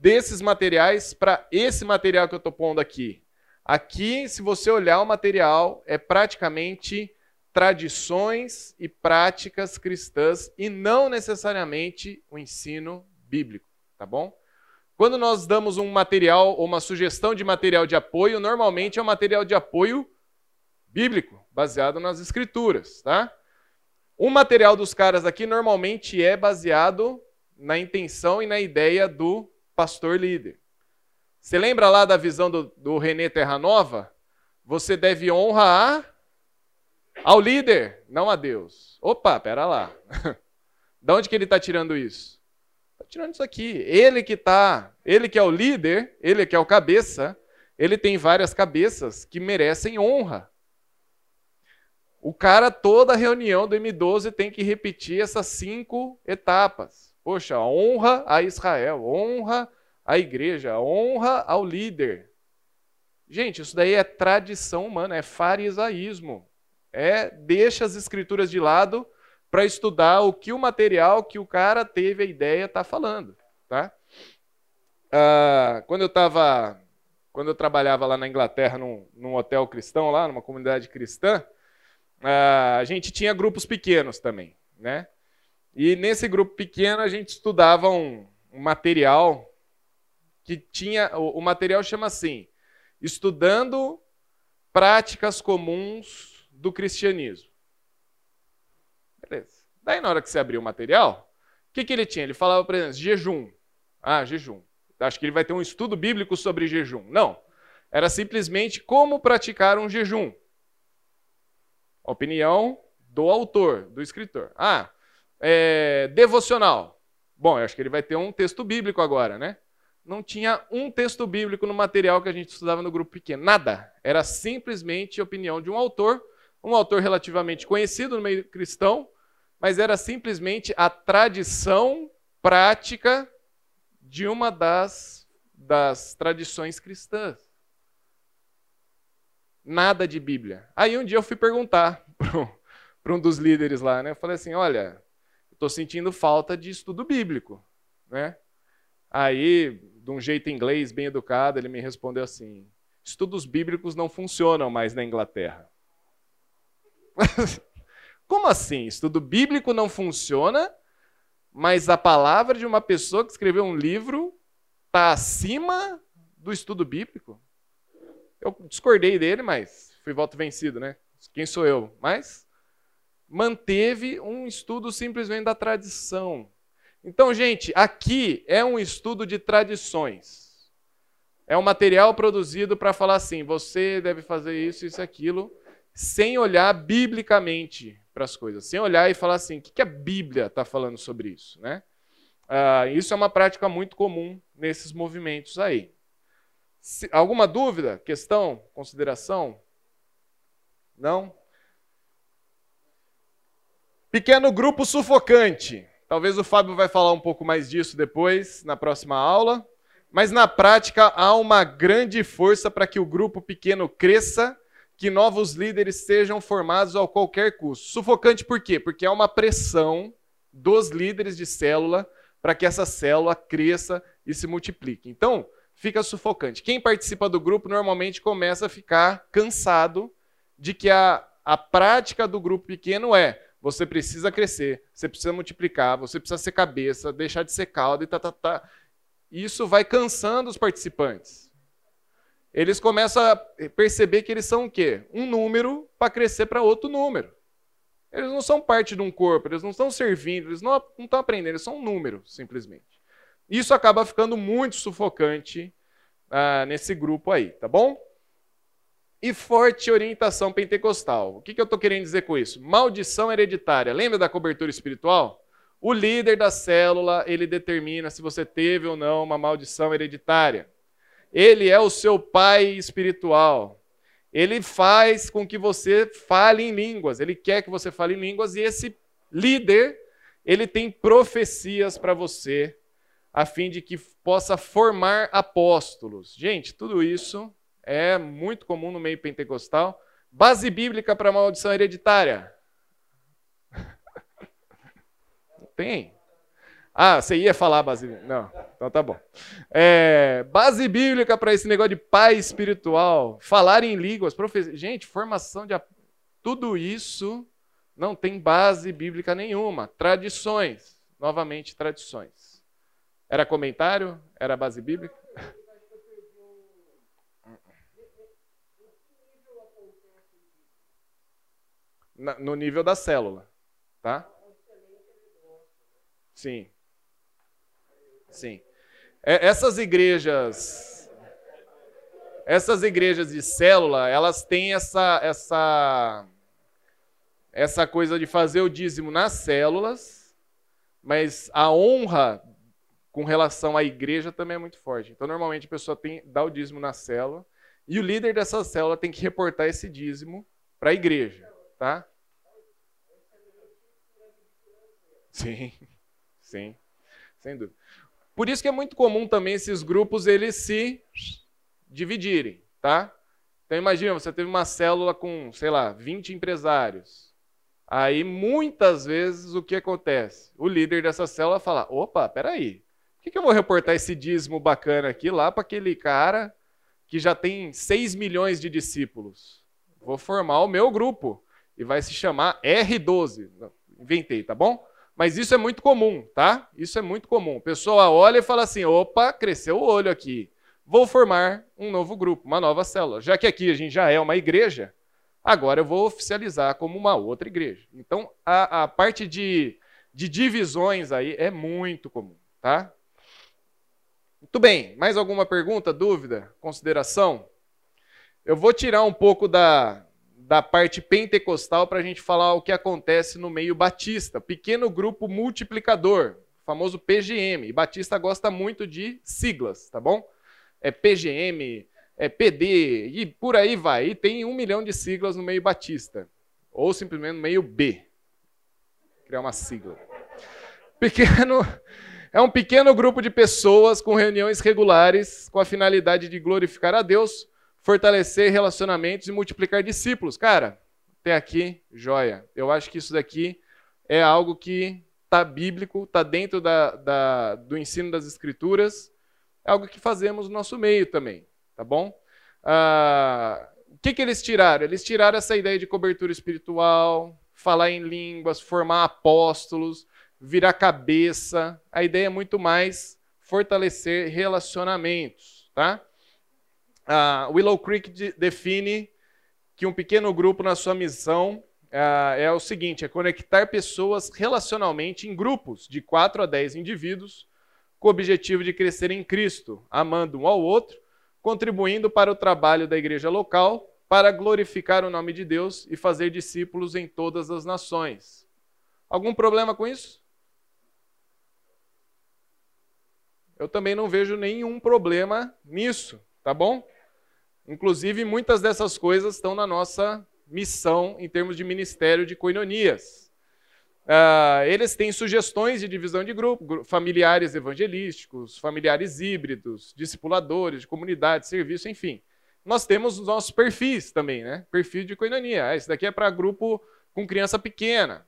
desses materiais para esse material que eu estou pondo aqui? Aqui, se você olhar o material, é praticamente tradições e práticas cristãs e não necessariamente o ensino bíblico, tá bom? Quando nós damos um material ou uma sugestão de material de apoio, normalmente é um material de apoio bíblico, baseado nas escrituras, tá? O material dos caras aqui normalmente é baseado na intenção e na ideia do pastor líder. Você lembra lá da visão do, do René Terranova? Você deve honra ao líder, não a Deus. Opa, pera lá. *laughs* de onde que ele está tirando isso? Está tirando isso aqui. Ele que tá, ele que é o líder, ele que é o cabeça, ele tem várias cabeças que merecem honra. O cara, toda reunião do M12 tem que repetir essas cinco etapas. Poxa, honra a Israel, honra a igreja, honra ao líder. Gente, isso daí é tradição humana, é farisaísmo. É deixa as escrituras de lado para estudar o que o material que o cara teve a ideia está falando, tá? Ah, quando eu estava, quando eu trabalhava lá na Inglaterra num, num hotel cristão lá, numa comunidade cristã, ah, a gente tinha grupos pequenos também, né? E nesse grupo pequeno a gente estudava um, um material que tinha. O, o, material chama assim: Estudando Práticas Comuns do Cristianismo. Beleza. Daí, na hora que você abriu o material, o que, que ele tinha? Ele falava, por exemplo, jejum. Ah, jejum. Acho que ele vai ter um estudo bíblico sobre jejum. Não. Era simplesmente como praticar um jejum. Opinião do autor, do escritor. Ah, é, devocional. Bom, eu acho que ele vai ter um texto bíblico agora, né? Não tinha um texto bíblico no material que a gente estudava no grupo pequeno. Nada. Era simplesmente opinião de um autor, um autor relativamente conhecido no meio cristão, mas era simplesmente a tradição prática de uma das, das tradições cristãs nada de Bíblia. Aí um dia eu fui perguntar *laughs* para um dos líderes lá, né? Eu falei assim: olha, estou sentindo falta de estudo bíblico, né? Aí, de um jeito inglês bem educado, ele me respondeu assim: estudos bíblicos não funcionam mais na Inglaterra. *laughs* Como assim? Estudo bíblico não funciona, mas a palavra de uma pessoa que escreveu um livro está acima do estudo bíblico? Eu discordei dele, mas fui voto vencido, né? Quem sou eu? Mas manteve um estudo simplesmente da tradição. Então, gente, aqui é um estudo de tradições. É um material produzido para falar assim: você deve fazer isso, isso, aquilo, sem olhar biblicamente para as coisas, sem olhar e falar assim: o que a Bíblia está falando sobre isso, né? Ah, isso é uma prática muito comum nesses movimentos aí. Se, alguma dúvida, questão, consideração? Não? Pequeno grupo sufocante. Talvez o Fábio vai falar um pouco mais disso depois, na próxima aula. Mas na prática há uma grande força para que o grupo pequeno cresça, que novos líderes sejam formados a qualquer custo. Sufocante por quê? Porque há uma pressão dos líderes de célula para que essa célula cresça e se multiplique. Então, fica sufocante. Quem participa do grupo normalmente começa a ficar cansado de que a, a prática do grupo pequeno é você precisa crescer, você precisa multiplicar, você precisa ser cabeça, deixar de ser cauda e tá, tá, tá. Isso vai cansando os participantes. Eles começam a perceber que eles são o quê? Um número para crescer para outro número. Eles não são parte de um corpo, eles não estão servindo, eles não, estão aprendendo, eles são um número, simplesmente. Isso acaba ficando muito sufocante ah, nesse grupo aí, tá bom? E forte orientação pentecostal. O que, que eu estou querendo dizer com isso? Maldição hereditária. Lembra da cobertura espiritual? O líder da célula, ele determina se você teve ou não uma maldição hereditária. Ele é o seu pai espiritual. Ele faz com que você fale em línguas. Ele quer que você fale em línguas e esse líder, ele tem profecias para você a fim de que possa formar apóstolos. Gente, tudo isso é muito comum no meio pentecostal. Base bíblica para maldição hereditária. *laughs* Tem? Ah, você ia falar base bíblica. Não, então tá bom. É, base bíblica para esse negócio de pai espiritual, falar em línguas, profe... gente, formação de. Tudo isso não tem base bíblica nenhuma. Tradições. Novamente, tradições. Era comentário? Era base bíblica? *laughs* no nível da célula, tá? Sim. Sim. É, essas igrejas, essas igrejas de célula, elas têm essa, essa, essa coisa de fazer o dízimo nas células, mas a honra com relação à igreja também é muito forte. Então, normalmente a pessoa tem, dá o dízimo na célula e o líder dessa célula tem que reportar esse dízimo para a igreja, tá? Sim, sim, sem dúvida. Por isso que é muito comum também esses grupos eles se dividirem, tá? Então imagina, você teve uma célula com, sei lá, 20 empresários. Aí muitas vezes o que acontece? O líder dessa célula fala: opa, peraí, por que, que eu vou reportar esse dízimo bacana aqui lá para aquele cara que já tem 6 milhões de discípulos? Vou formar o meu grupo e vai se chamar R12. Inventei, tá bom? Mas isso é muito comum, tá? Isso é muito comum. A pessoa olha e fala assim: opa, cresceu o olho aqui. Vou formar um novo grupo, uma nova célula. Já que aqui a gente já é uma igreja, agora eu vou oficializar como uma outra igreja. Então, a, a parte de, de divisões aí é muito comum, tá? Muito bem. Mais alguma pergunta, dúvida, consideração? Eu vou tirar um pouco da, da parte pentecostal para a gente falar o que acontece no meio batista, pequeno grupo multiplicador, famoso PGM. E Batista gosta muito de siglas, tá bom? É PGM, é PD e por aí vai. E tem um milhão de siglas no meio batista, ou simplesmente no meio B. Criar uma sigla. Pequeno *laughs* é um pequeno grupo de pessoas com reuniões regulares com a finalidade de glorificar a Deus fortalecer relacionamentos e multiplicar discípulos. Cara, até aqui, joia. Eu acho que isso daqui é algo que está bíblico, está dentro da, da, do ensino das Escrituras, é algo que fazemos no nosso meio também, tá bom? Ah, o que, que eles tiraram? Eles tiraram essa ideia de cobertura espiritual, falar em línguas, formar apóstolos, virar cabeça. A ideia é muito mais fortalecer relacionamentos, tá? Uh, Willow Creek de, define que um pequeno grupo na sua missão uh, é o seguinte: é conectar pessoas relacionalmente em grupos de 4 a 10 indivíduos, com o objetivo de crescer em Cristo, amando um ao outro, contribuindo para o trabalho da igreja local, para glorificar o nome de Deus e fazer discípulos em todas as nações. Algum problema com isso? Eu também não vejo nenhum problema nisso, tá bom? Inclusive, muitas dessas coisas estão na nossa missão em termos de ministério de coinonias. Uh, eles têm sugestões de divisão de grupo, familiares evangelísticos, familiares híbridos, discipuladores, de comunidade, serviço, enfim. Nós temos os nossos perfis também, né? Perfil de coinonia. Ah, esse daqui é para grupo com criança pequena,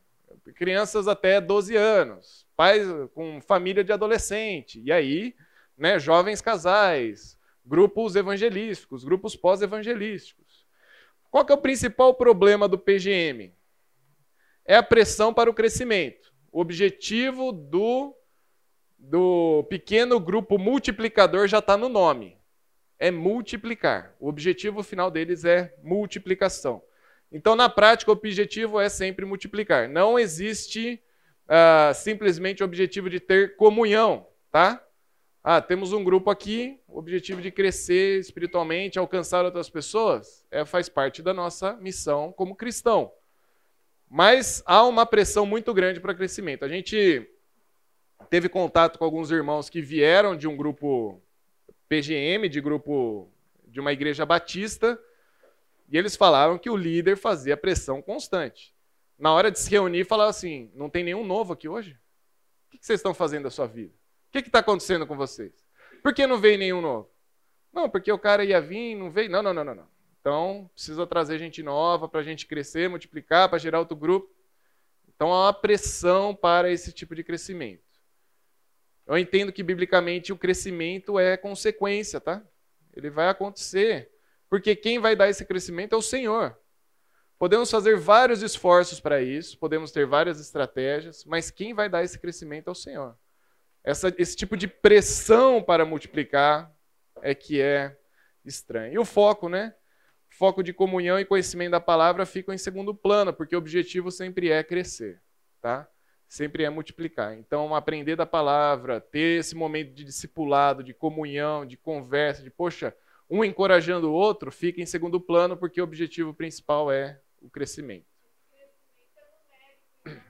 crianças até 12 anos, pais com família de adolescente, e aí, né, jovens casais, grupos evangelísticos, grupos pós-evangelísticos. Qual que é o principal problema do PGM? É a pressão para o crescimento. O objetivo do, do pequeno grupo multiplicador já está no nome. É multiplicar. O objetivo final deles é multiplicação. Então, na prática, o objetivo é sempre multiplicar. Não existe uh, simplesmente o objetivo de ter comunhão, tá? Ah, temos um grupo aqui, o objetivo de crescer espiritualmente, alcançar outras pessoas, é, faz parte da nossa missão como cristão. Mas há uma pressão muito grande para crescimento. A gente teve contato com alguns irmãos que vieram de um grupo PGM, de grupo de uma igreja batista, e eles falaram que o líder fazia pressão constante. Na hora de se reunir, falava assim: não tem nenhum novo aqui hoje? O que vocês estão fazendo da sua vida? Que está acontecendo com vocês? Por que não veio nenhum novo? Não, porque o cara ia vir, não veio. Não, não, não, não. não. Então, precisa trazer gente nova para a gente crescer, multiplicar, para gerar outro grupo. Então, há uma pressão para esse tipo de crescimento. Eu entendo que, biblicamente, o crescimento é consequência, tá? Ele vai acontecer. Porque quem vai dar esse crescimento é o Senhor. Podemos fazer vários esforços para isso, podemos ter várias estratégias, mas quem vai dar esse crescimento é o Senhor. Essa, esse tipo de pressão para multiplicar é que é estranho. E o foco, né? Foco de comunhão e conhecimento da palavra ficam em segundo plano, porque o objetivo sempre é crescer, tá? Sempre é multiplicar. Então, aprender da palavra, ter esse momento de discipulado, de comunhão, de conversa, de poxa, um encorajando o outro, fica em segundo plano, porque o objetivo principal é o crescimento.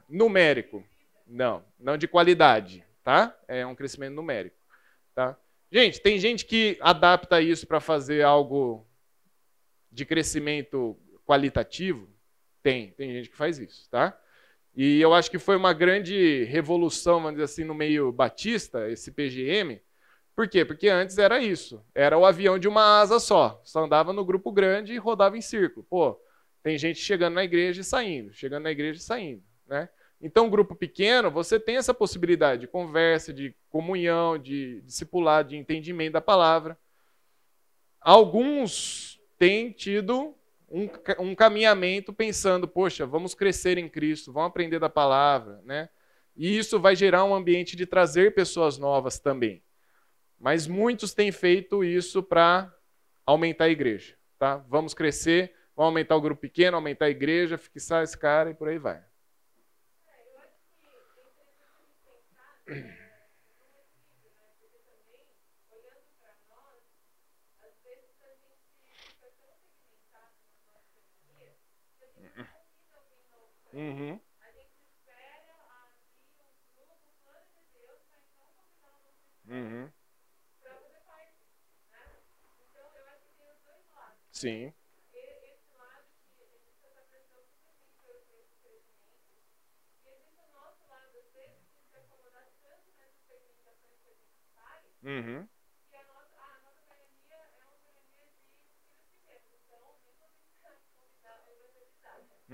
Numérico. Não, não de qualidade, tá? É um crescimento numérico, tá? Gente, tem gente que adapta isso para fazer algo de crescimento qualitativo? Tem, tem gente que faz isso, tá? E eu acho que foi uma grande revolução, vamos dizer assim, no meio batista, esse PGM. Por quê? Porque antes era isso. Era o avião de uma asa só. Só andava no grupo grande e rodava em círculo. Pô, tem gente chegando na igreja e saindo, chegando na igreja e saindo, né? Então, grupo pequeno, você tem essa possibilidade de conversa, de comunhão, de discipular, de entendimento da palavra. Alguns têm tido um, um caminhamento pensando, poxa, vamos crescer em Cristo, vamos aprender da palavra, né? E isso vai gerar um ambiente de trazer pessoas novas também. Mas muitos têm feito isso para aumentar a igreja, tá? Vamos crescer, vamos aumentar o grupo pequeno, aumentar a igreja, fixar esse cara e por aí vai. Uhum. Uhum. Sim. Uhum. E a nossa, a nossa academia é uma academia de filhos pequenos, então nem todo mundo convidado a evangelizar. Uhum. Então, é, é esse, esse equilíbrio saudável, né? Uhum. Também precisa ter, porque obviamente não pensar uhum. não multiplicar, né?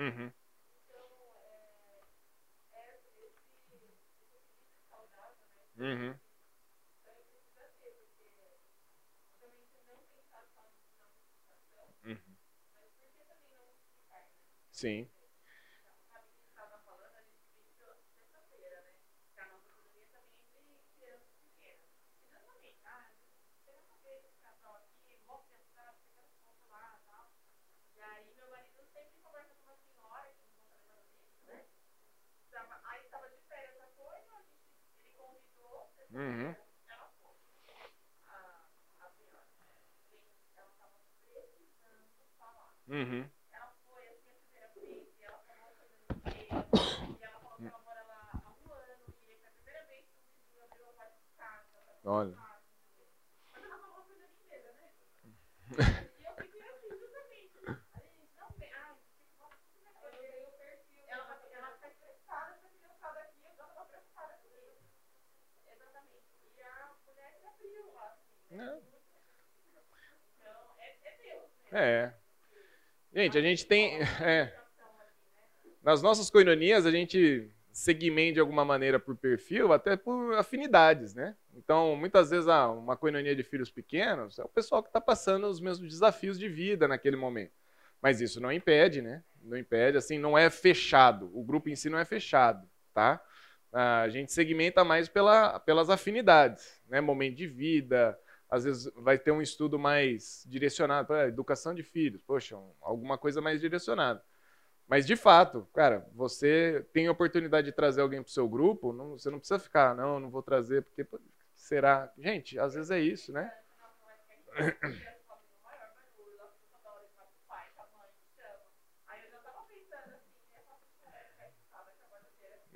Sim. Uhum. Uhum. Ela foi assim a primeira vez e ela falou fazendo e ela falou que ela mora lá há um ano e foi a primeira vez que o vizinho abriu a porta de casa. Olha. Mas ela falou coisa linda, né? E eu fiquei assim, justamente. A gente não tem. Ai, nossa, eu olhei o perfil. Ela, ela fica estressada essa criançada aqui, eu tava preocupada com isso. Exatamente. E a mulher se abriu lá. Assim, Então, é? É. Gente, a gente tem. *laughs* É, nas nossas coinonias, a gente segmenta de alguma maneira por perfil, até por afinidades, né? Então, muitas vezes, ah, uma coinonia de filhos pequenos é o pessoal que está passando os mesmos desafios de vida naquele momento. Mas isso não impede, né? Não impede, assim, não é fechado. O grupo em si não é fechado, tá? A gente segmenta mais pela, pelas afinidades, né? Momento de vida, às vezes vai ter um estudo mais direcionado para educação de filhos, poxa, alguma coisa mais direcionada. Mas de fato, cara, você tem a oportunidade de trazer alguém para o seu grupo, não, você não precisa ficar, não, não vou trazer, porque será. Gente, às vezes é isso, né?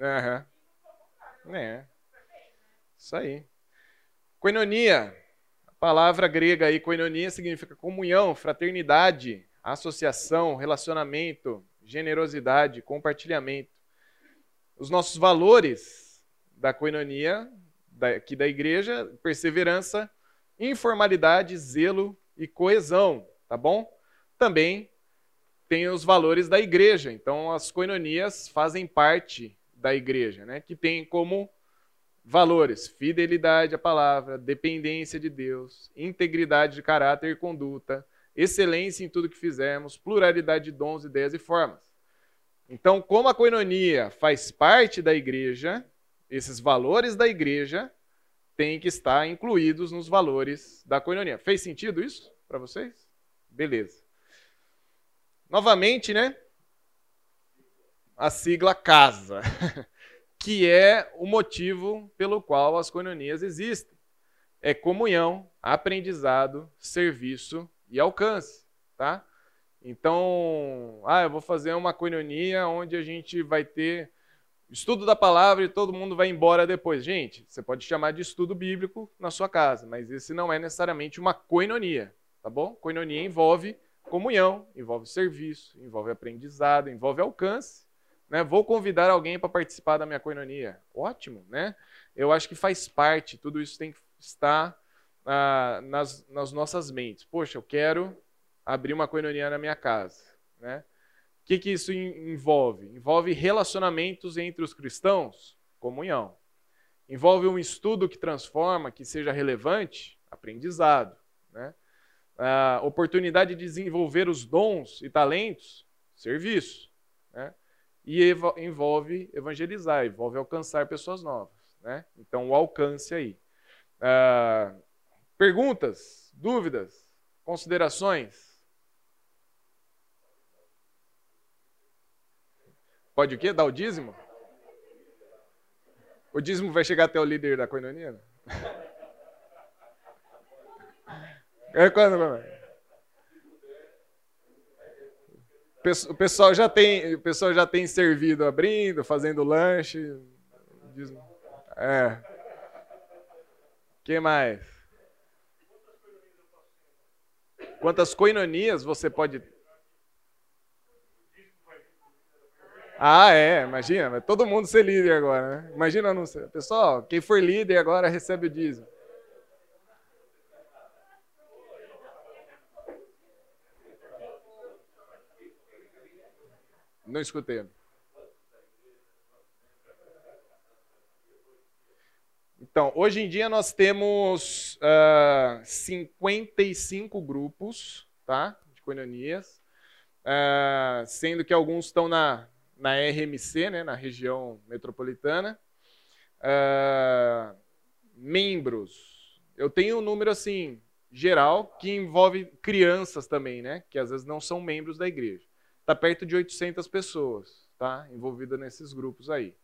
Uhum. É. Isso aí. Coinonia. Palavra grega aí, koinonia, significa comunhão, fraternidade, associação, relacionamento, generosidade, compartilhamento. Os nossos valores da coinonia aqui da igreja, perseverança, informalidade, zelo e coesão, tá bom? Também tem os valores da igreja. Então, as coinonias fazem parte da igreja, né? que tem como valores fidelidade à palavra, dependência de Deus, integridade de caráter e conduta, excelência em tudo que fizermos, pluralidade de dons, ideias e formas. Então, como a coinonia faz parte da igreja, esses valores da igreja têm que estar incluídos nos valores da coinonia. Fez sentido isso para vocês? Beleza. Novamente, né? A sigla CASA, *laughs* que é o motivo pelo qual as coinonias existem. É comunhão, aprendizado, serviço e alcance, tá? Então, ah, eu vou fazer uma coinonia onde a gente vai ter estudo da palavra e todo mundo vai embora depois. Gente, você pode chamar de estudo bíblico na sua casa, mas esse não é necessariamente uma coinonia, tá bom? Coinonia envolve comunhão, envolve serviço, envolve aprendizado, envolve alcance. Né? Vou convidar alguém para participar da minha coinonia. Ótimo, né? Eu acho que faz parte, tudo isso tem que estar ah, nas, nas nossas mentes. Poxa, eu quero abrir uma coinonia na minha casa. Né? O que, que isso envolve? Envolve relacionamentos entre os cristãos, comunhão. Envolve um estudo que transforma, que seja relevante, aprendizado. Né? a oportunidade de desenvolver os dons e talentos, serviço. Né? E envolve evangelizar, envolve alcançar pessoas novas. Né? Então, o alcance aí. Uh, perguntas, dúvidas, considerações? Pode o quê? Dar o dízimo? O dízimo vai chegar até o líder da coinonia? *laughs* É quando, o pessoal já tem, o pessoal já tem servido abrindo, fazendo lanche. É. Que mais? Quantas coinonias você pode Ah, é, imagina, todo mundo ser líder agora, né? Imagina, não sei. Pessoal, quem for líder agora recebe o dízimo. Não escutei. Então, hoje em dia nós temos uh, ah, 55 grupos tá, de coinonias, uh, sendo que alguns estão na, na RMC, né, na região metropolitana. Uh, membros, eu tenho um número assim geral que envolve crianças também, né, que às vezes não são membros da igreja está perto de 800 pessoas tá, envolvidas nesses grupos aí.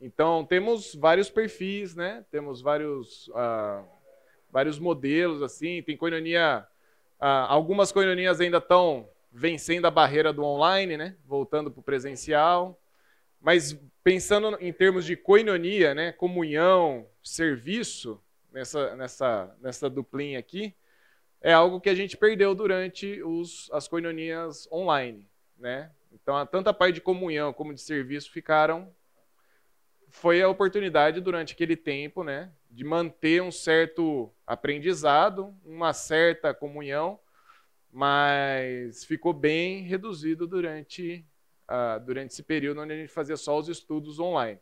Então, temos vários perfis, né? temos vários, uh, vários modelos, assim, tem coinonia, uh, algumas coinonias ainda estão vencendo a barreira do online, né? voltando para o presencial, mas pensando em termos de coinonia, né? comunhão, serviço, nessa, nessa, nessa duplinha aqui, é algo que a gente perdeu durante os, as coinonias online né? Então, tanto a parte de comunhão como de serviço ficaram foi a oportunidade durante aquele tempo, né, de manter um certo aprendizado, uma certa comunhão, mas ficou bem reduzido durante uh, durante esse período onde a gente fazia só os estudos online.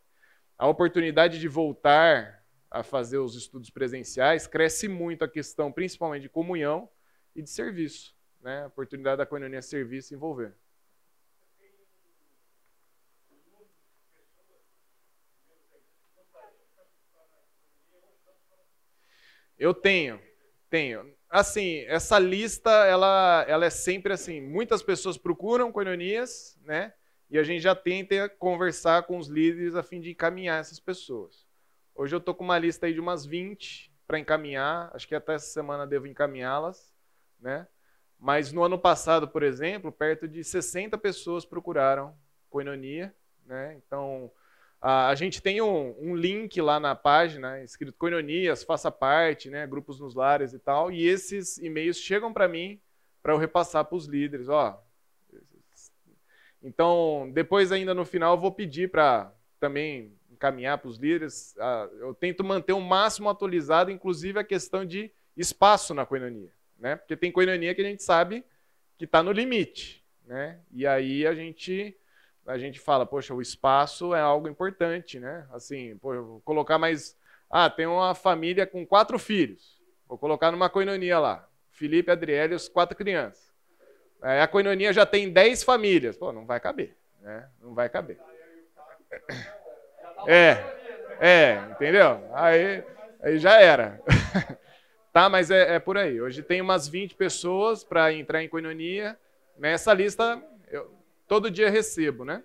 A oportunidade de voltar a fazer os estudos presenciais cresce muito a questão, principalmente de comunhão e de serviço, né? A oportunidade da coinonia serviço envolver. Eu tenho, tenho. Assim, essa lista, ela, ela é sempre assim, muitas pessoas procuram coinonias, né? E a gente já tenta conversar com os líderes a fim de encaminhar essas pessoas. Hoje eu estou com uma lista aí de umas 20 para encaminhar, acho que até essa semana devo encaminhá-las, né? Mas no ano passado, por exemplo, perto de 60 pessoas procuraram coinonia, né? Então, a, gente tem um, um, link lá na página, escrito Coinonias, faça parte, né, grupos nos lares e tal, e esses e-mails chegam para mim para eu repassar para os líderes. Ó. Então, depois ainda no final eu vou pedir para também encaminhar para os líderes. Eu tento manter o máximo atualizado, inclusive a questão de espaço na coinonia. Né? Porque tem coinonia que a gente sabe que está no limite. Né? E aí a gente, a gente fala, poxa, o espaço é algo importante. Né? Assim, pô, vou colocar mais. Ah, tem uma família com quatro filhos. Vou colocar numa coinonia lá. Felipe, Adriele e os quatro crianças. Aí a coinonia já tem dez famílias. Pô, não vai caber. Né? Não vai caber. É, é, entendeu? Aí, aí já era. *laughs* tá, mas é, é, por aí. Hoje tem umas 20 pessoas para entrar em coinonia. Nessa lista, todo dia recebo, né?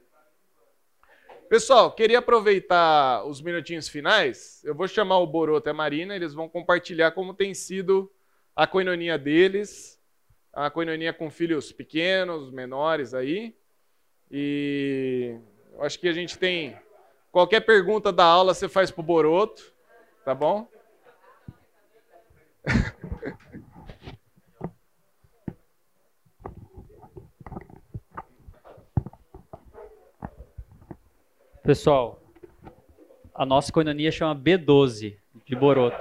Pessoal, queria aproveitar os minutinhos finais. Eu vou chamar o Boroto e a Marina, eles vão compartilhar como tem sido a coinonia deles, a coinonia com filhos pequenos, menores aí. E eu acho que a gente tem Qualquer pergunta da aula você faz pro Boroto, tá bom? Pessoal, a nossa coinonia chama B12 de Boroto.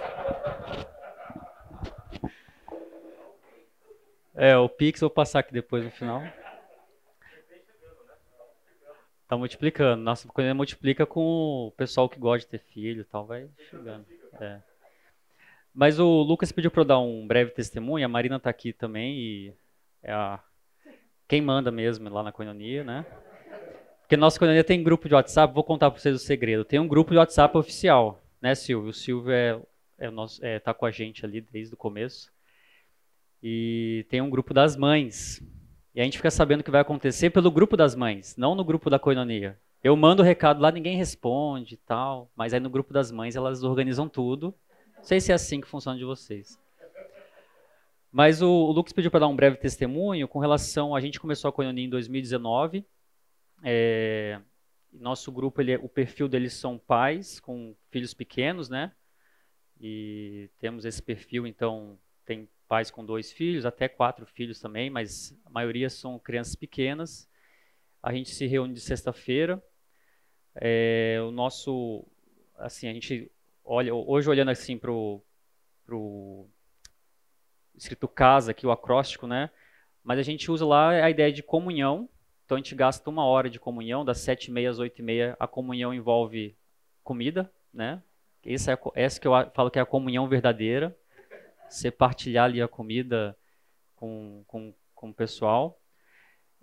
É, o Pix vou passar aqui depois no final. Tá multiplicando. Nossa, quando multiplica com o pessoal que gosta de ter filho e tal, vai chegando. É. Mas o Lucas pediu para eu dar um breve testemunho, a Marina está aqui também e é a quem manda mesmo lá na Coinonia, né? Porque nossa Coinonia tem grupo de WhatsApp, vou contar para vocês o segredo. Tem um grupo de WhatsApp oficial, né, Silvio? O Silvio é, é, nosso, é, tá com a gente ali desde o começo. E tem um grupo das mães. E a gente fica sabendo o que vai acontecer pelo grupo das mães, não no grupo da coinonia. Eu mando o recado lá, ninguém responde e tal, mas aí no grupo das mães elas organizam tudo. Não sei se é assim que funciona de vocês. Mas o, o Lucas pediu para dar um breve testemunho com relação. A gente começou a coinonia em 2019. É, nosso grupo, ele, é, o perfil deles são pais com filhos pequenos, né? E temos esse perfil, então tem pais com dois filhos, até quatro filhos também, mas a maioria são crianças pequenas. A gente se reúne de sexta-feira. É, o nosso, assim, a gente olha, hoje olhando assim para o escrito casa aqui, o acróstico, né? Mas a gente usa lá a ideia de comunhão. Então a gente gasta uma hora de comunhão, das sete e meia às oito e meia. A comunhão envolve comida, né? Essa é, essa que eu falo que é a comunhão verdadeira você partilhar ali a comida com, com, com o pessoal.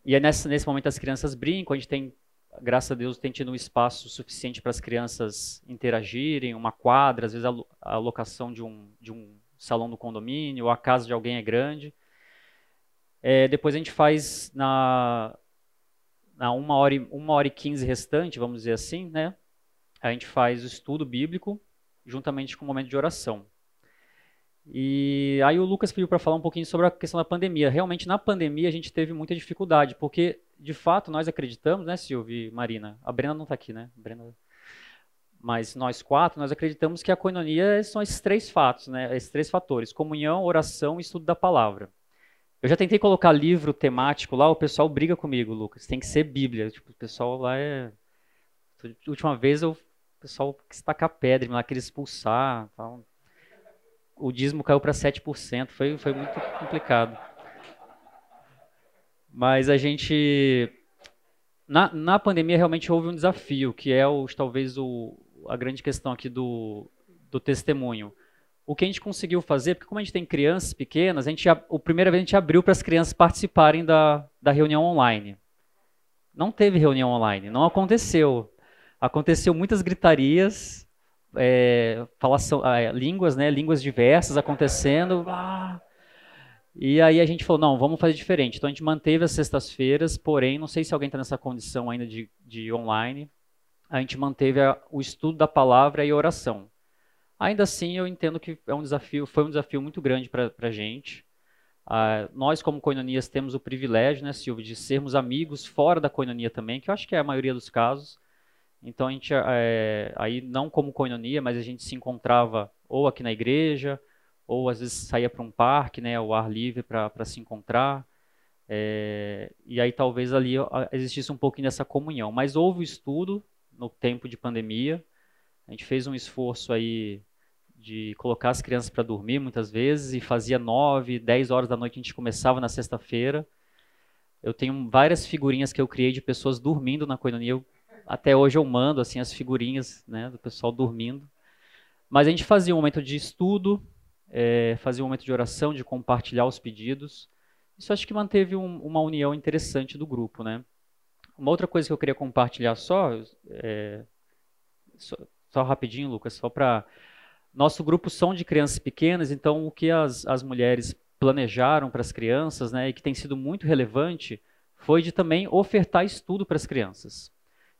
E é nesse, nesse momento as crianças brincam, a gente tem, graças a Deus, tem tido um espaço suficiente para as crianças interagirem, uma quadra, às vezes a, a locação de um, de um salão do condomínio, ou a casa de alguém é grande. É, depois a gente faz na, na uma, hora e, uma hora e quinze restante, vamos dizer assim, né? A gente faz o estudo bíblico juntamente com o momento de oração. E aí o Lucas pediu para falar um pouquinho sobre a questão da pandemia. Realmente na pandemia a gente teve muita dificuldade, porque de fato nós acreditamos, né, Silvio e Marina? A Brena não está aqui, né? Brena... Mas nós quatro, nós acreditamos que a coinonia são esses três fatos, né? Esses três fatores: comunhão, oração e estudo da palavra. Eu já tentei colocar livro temático lá, o pessoal briga comigo, Lucas. Tem que ser Bíblia. Tipo, o pessoal lá é. Última vez eu, o pessoal quis tacar pedra, lá queria expulsar. Tal o dízimo caiu para 7%, foi, foi muito complicado. Mas a gente. Na, na pandemia realmente houve um desafio, que é o, talvez o, a grande questão aqui do, do testemunho. O que a gente conseguiu fazer, porque como a gente tem crianças pequenas, a gente, a, a primeira vez a gente abriu para as crianças participarem da, da reunião online. Não teve reunião online, não aconteceu. Aconteceu muitas gritarias, é, falação, é, línguas, né, línguas diversas acontecendo. Ah, e aí a gente falou, não, vamos fazer diferente. Então a gente manteve as sextas-feiras, porém, não sei se alguém está nessa condição ainda de, de online, a gente manteve a, o estudo da palavra e oração. Ainda assim, eu entendo que é um desafio, foi um desafio muito grande para a gente. Ah, nós, como coinonias, temos o privilégio, né, Silvio, de sermos amigos fora da coinonia também, que eu acho que é a maioria dos casos. Então a gente, é, aí não como coinonia, mas a gente se encontrava ou aqui na igreja, ou às vezes saía para um parque, né, ao ar livre para se encontrar. É, e aí talvez ali existisse um pouquinho dessa comunhão. Mas houve o estudo no tempo de pandemia, A gente fez um esforço aí de colocar as crianças para dormir muitas vezes e fazia 9, 10 horas da noite a gente começava na sexta-feira. Eu tenho várias figurinhas que eu criei de pessoas dormindo na coinonia. Até hoje eu mando assim as figurinhas né, do pessoal dormindo. Mas a gente fazia um momento de estudo, é, fazia um momento de oração, de compartilhar os pedidos. Isso acho que manteve um, uma união interessante do grupo, né? Uma outra coisa que eu queria compartilhar só, é, só, só rapidinho, Lucas, só para nosso grupo são de crianças pequenas, então o que as, as mulheres planejaram para as crianças, né, e que tem sido muito relevante, foi de também ofertar estudo para as crianças.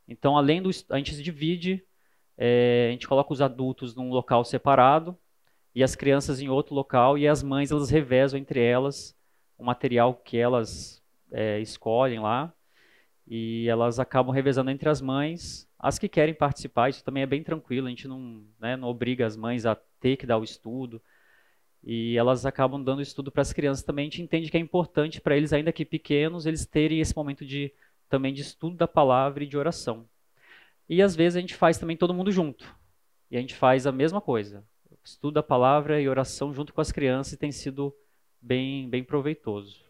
Então, além do a gente se divide, é, a gente coloca os adultos num local separado e as crianças em outro local e as mães elas revezam entre elas o material que elas é, escolhem lá e elas acabam revezando entre as mães as que querem participar. Isso também é bem tranquilo, a gente não, né, não obriga as mães a ter que dar o estudo e elas acabam dando estudo para as crianças também. A gente entende que é importante para eles, ainda que pequenos, eles terem esse momento de também de estudo da palavra e de oração. E às vezes a gente faz também todo mundo junto. E a gente faz a mesma coisa. Estudo da palavra e oração junto com as crianças e tem sido bem, bem proveitoso.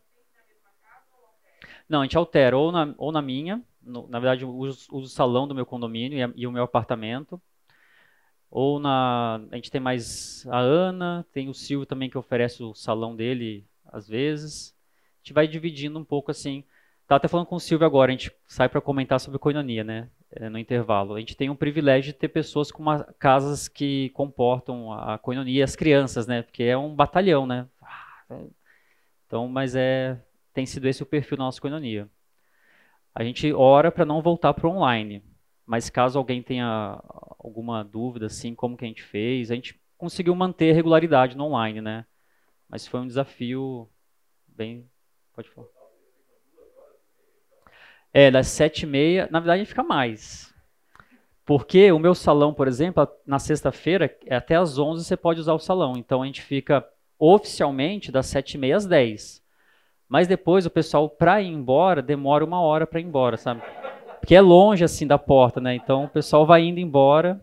Não, a gente altera ou na, ou na minha, no, na verdade uso, o salão do meu condomínio e, e o meu apartamento, ou na. A gente tem mais a Ana, tem o Silvio também que oferece o salão dele às vezes. A gente vai dividindo um pouco assim. Estava até falando com o Silvio agora, a gente sai para comentar sobre coinonia, né? É, no intervalo. A gente tem um privilégio de ter pessoas com uma, casas que comportam a coinonia, as crianças, né? Porque é um batalhão, né? Então, mas é tem sido esse o perfil da nossa coinonia. A gente ora para não voltar para o online. Mas caso alguém tenha alguma dúvida, assim, como que a gente fez, a gente conseguiu manter a regularidade no online, né? Mas foi um desafio bem... Pode falar. É, das sete e meia, na verdade fica mais. Porque o meu salão, por exemplo, na sexta-feira, é até às 11 você pode usar o salão. Então a gente fica oficialmente das sete e meia às 10. Mas depois o pessoal, para ir embora, demora uma hora para ir embora, sabe? Porque é longe assim da porta, né? Então o pessoal vai indo embora.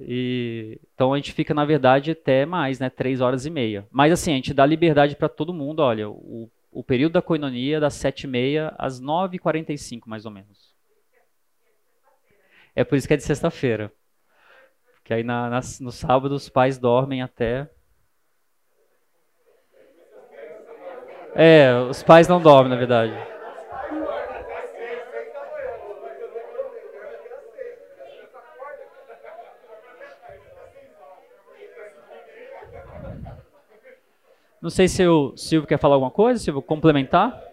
E, então a gente fica, na verdade, até mais, né? Três horas e meia. Mas assim, a gente dá liberdade para todo mundo. Olha, o, o período da coinonia das sete e meia às nove e quarenta e cinco, mais ou menos. É por isso que é de sexta-feira. Porque aí na, no sábado os pais dormem até. É, os pais não dormem, na verdade. Não sei se o Silvio quer falar alguma coisa, Silvio, complementar.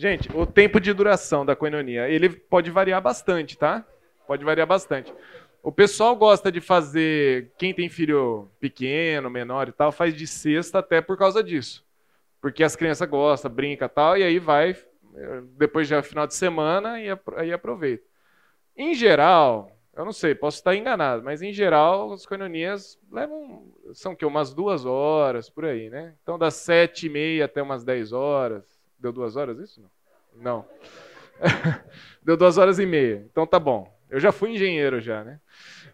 Gente, o tempo de duração da coinonia, ele pode variar bastante, tá? Pode variar bastante. O pessoal gosta de fazer, quem tem filho pequeno, menor e tal, faz de sexta até por causa disso porque as crianças gostam, brinca tal, e aí vai, depois já é final de semana, e aí aproveita. Em geral, eu não sei, posso estar enganado, mas em geral as coinonias levam, são que umas duas horas, por aí, né? Então das sete e meia até umas dez horas. Deu duas horas isso? Não. Não. *laughs* Deu duas horas e meia. Então tá bom. Eu já fui engenheiro já, né?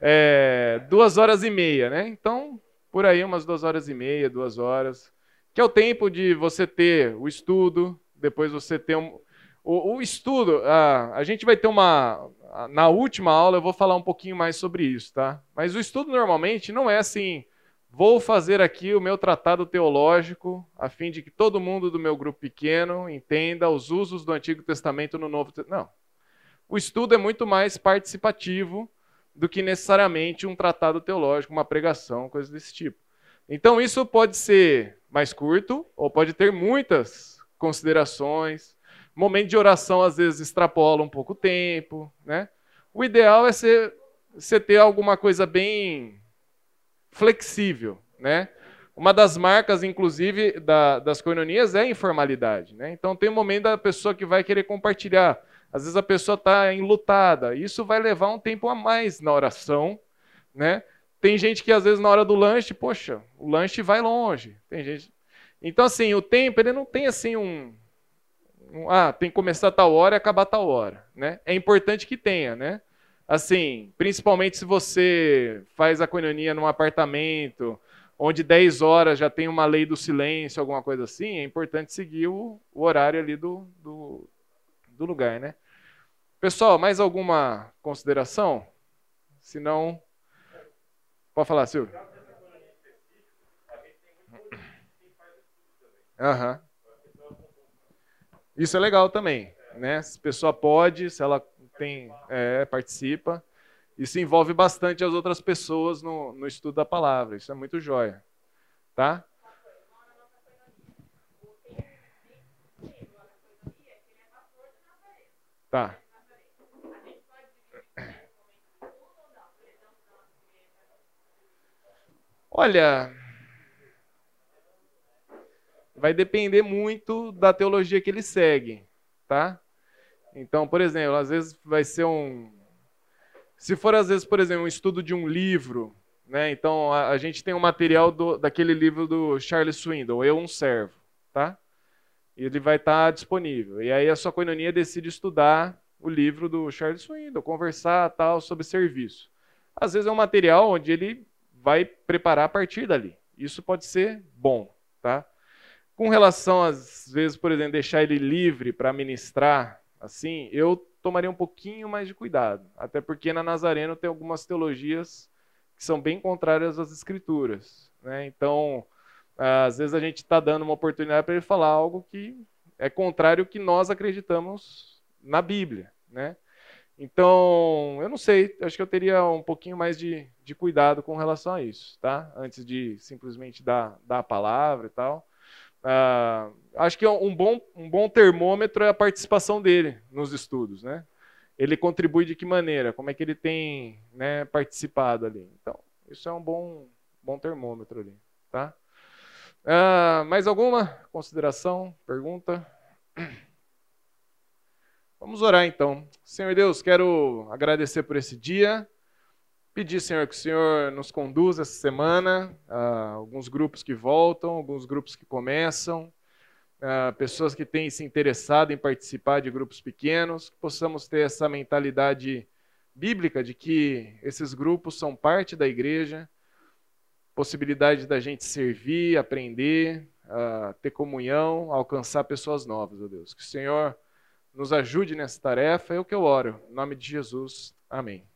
É, duas horas e meia, né? Então, por aí umas duas horas e meia, duas horas que é o tempo de você ter o estudo, depois você ter um, o, o estudo. A, a gente vai ter uma na última aula eu vou falar um pouquinho mais sobre isso, tá? Mas o estudo normalmente não é assim. Vou fazer aqui o meu tratado teológico, a fim de que todo mundo do meu grupo pequeno entenda os usos do Antigo Testamento no Novo Testamento. Não. O estudo é muito mais participativo do que necessariamente um tratado teológico, uma pregação, coisa desse tipo. Então isso pode ser mais curto ou pode ter muitas considerações. Momento de oração às vezes extrapola um pouco o tempo, né? O ideal é você, ter alguma coisa bem flexível, né? Uma das marcas, inclusive, da, das coinonias é a informalidade. Né? Então, tem um momento da pessoa que vai querer compartilhar. Às vezes a pessoa está enlutada. Isso vai levar um tempo a mais na oração, né? tem gente que às vezes na hora do lanche, poxa, o lanche vai longe. Tem gente. Então assim, o tempo ele não tem assim um, um ah, tem que começar tal hora e acabar tal hora, né? É importante que tenha, né? Assim, principalmente se você faz a coinonia num apartamento, onde 10 horas já tem uma lei do silêncio, alguma coisa assim, é importante seguir o, o horário ali do, do, do lugar, né? Pessoal, mais alguma consideração? Se não, pode falar, Silvio. Uhum. Isso é legal também, né? Se a pessoa pode, se ela tem, é, participa. Isso envolve bastante as outras pessoas no, no estudo da palavra. Isso é muito jóia. Tá? Tá. Olha, vai depender muito da teologia que ele segue, tá? Então, por exemplo, às vezes vai ser um. Se for, às vezes, por exemplo, um estudo de um livro, né? Então, a, a gente tem um material do, daquele livro do Charles Swindoll, Eu, um Servo, tá? E ele vai estar tá disponível. E aí a sua coinonia decide estudar o livro do Charles Swindoll, conversar tal sobre serviço. Às vezes é um material onde ele vai preparar a partir dali. Isso pode ser bom, tá? Com relação às vezes, por exemplo, deixar ele livre para ministrar assim, eu tomaria um pouquinho mais de cuidado. Até porque na Nazareno tem algumas teologias que são bem contrárias às escrituras. Né? Então, às vezes a gente está dando uma oportunidade para ele falar algo que é contrário ao que nós acreditamos na Bíblia. Né? Então, eu não sei, acho que eu teria um pouquinho mais de, de cuidado com relação a isso, tá? Antes de simplesmente dar, dar a palavra e tal. Uh, acho que um bom, um bom termômetro é a participação dele nos estudos, né? Ele contribui de que maneira? Como é que ele tem né, participado ali? Então, isso é um bom, bom termômetro ali, tá? Uh, mais alguma consideração, pergunta? Vamos orar então. Senhor Deus, quero agradecer por esse dia. Pedir, Senhor, que o Senhor nos conduza essa semana, uh, alguns grupos que voltam, alguns grupos que começam, uh, pessoas que têm se interessado em participar de grupos pequenos, que possamos ter essa mentalidade bíblica de que esses grupos são parte da igreja, possibilidade da gente servir, aprender, uh, ter comunhão, alcançar pessoas novas, ó Deus. Que o Senhor nos ajude nessa tarefa, é o que eu oro. Em nome de Jesus. Amém.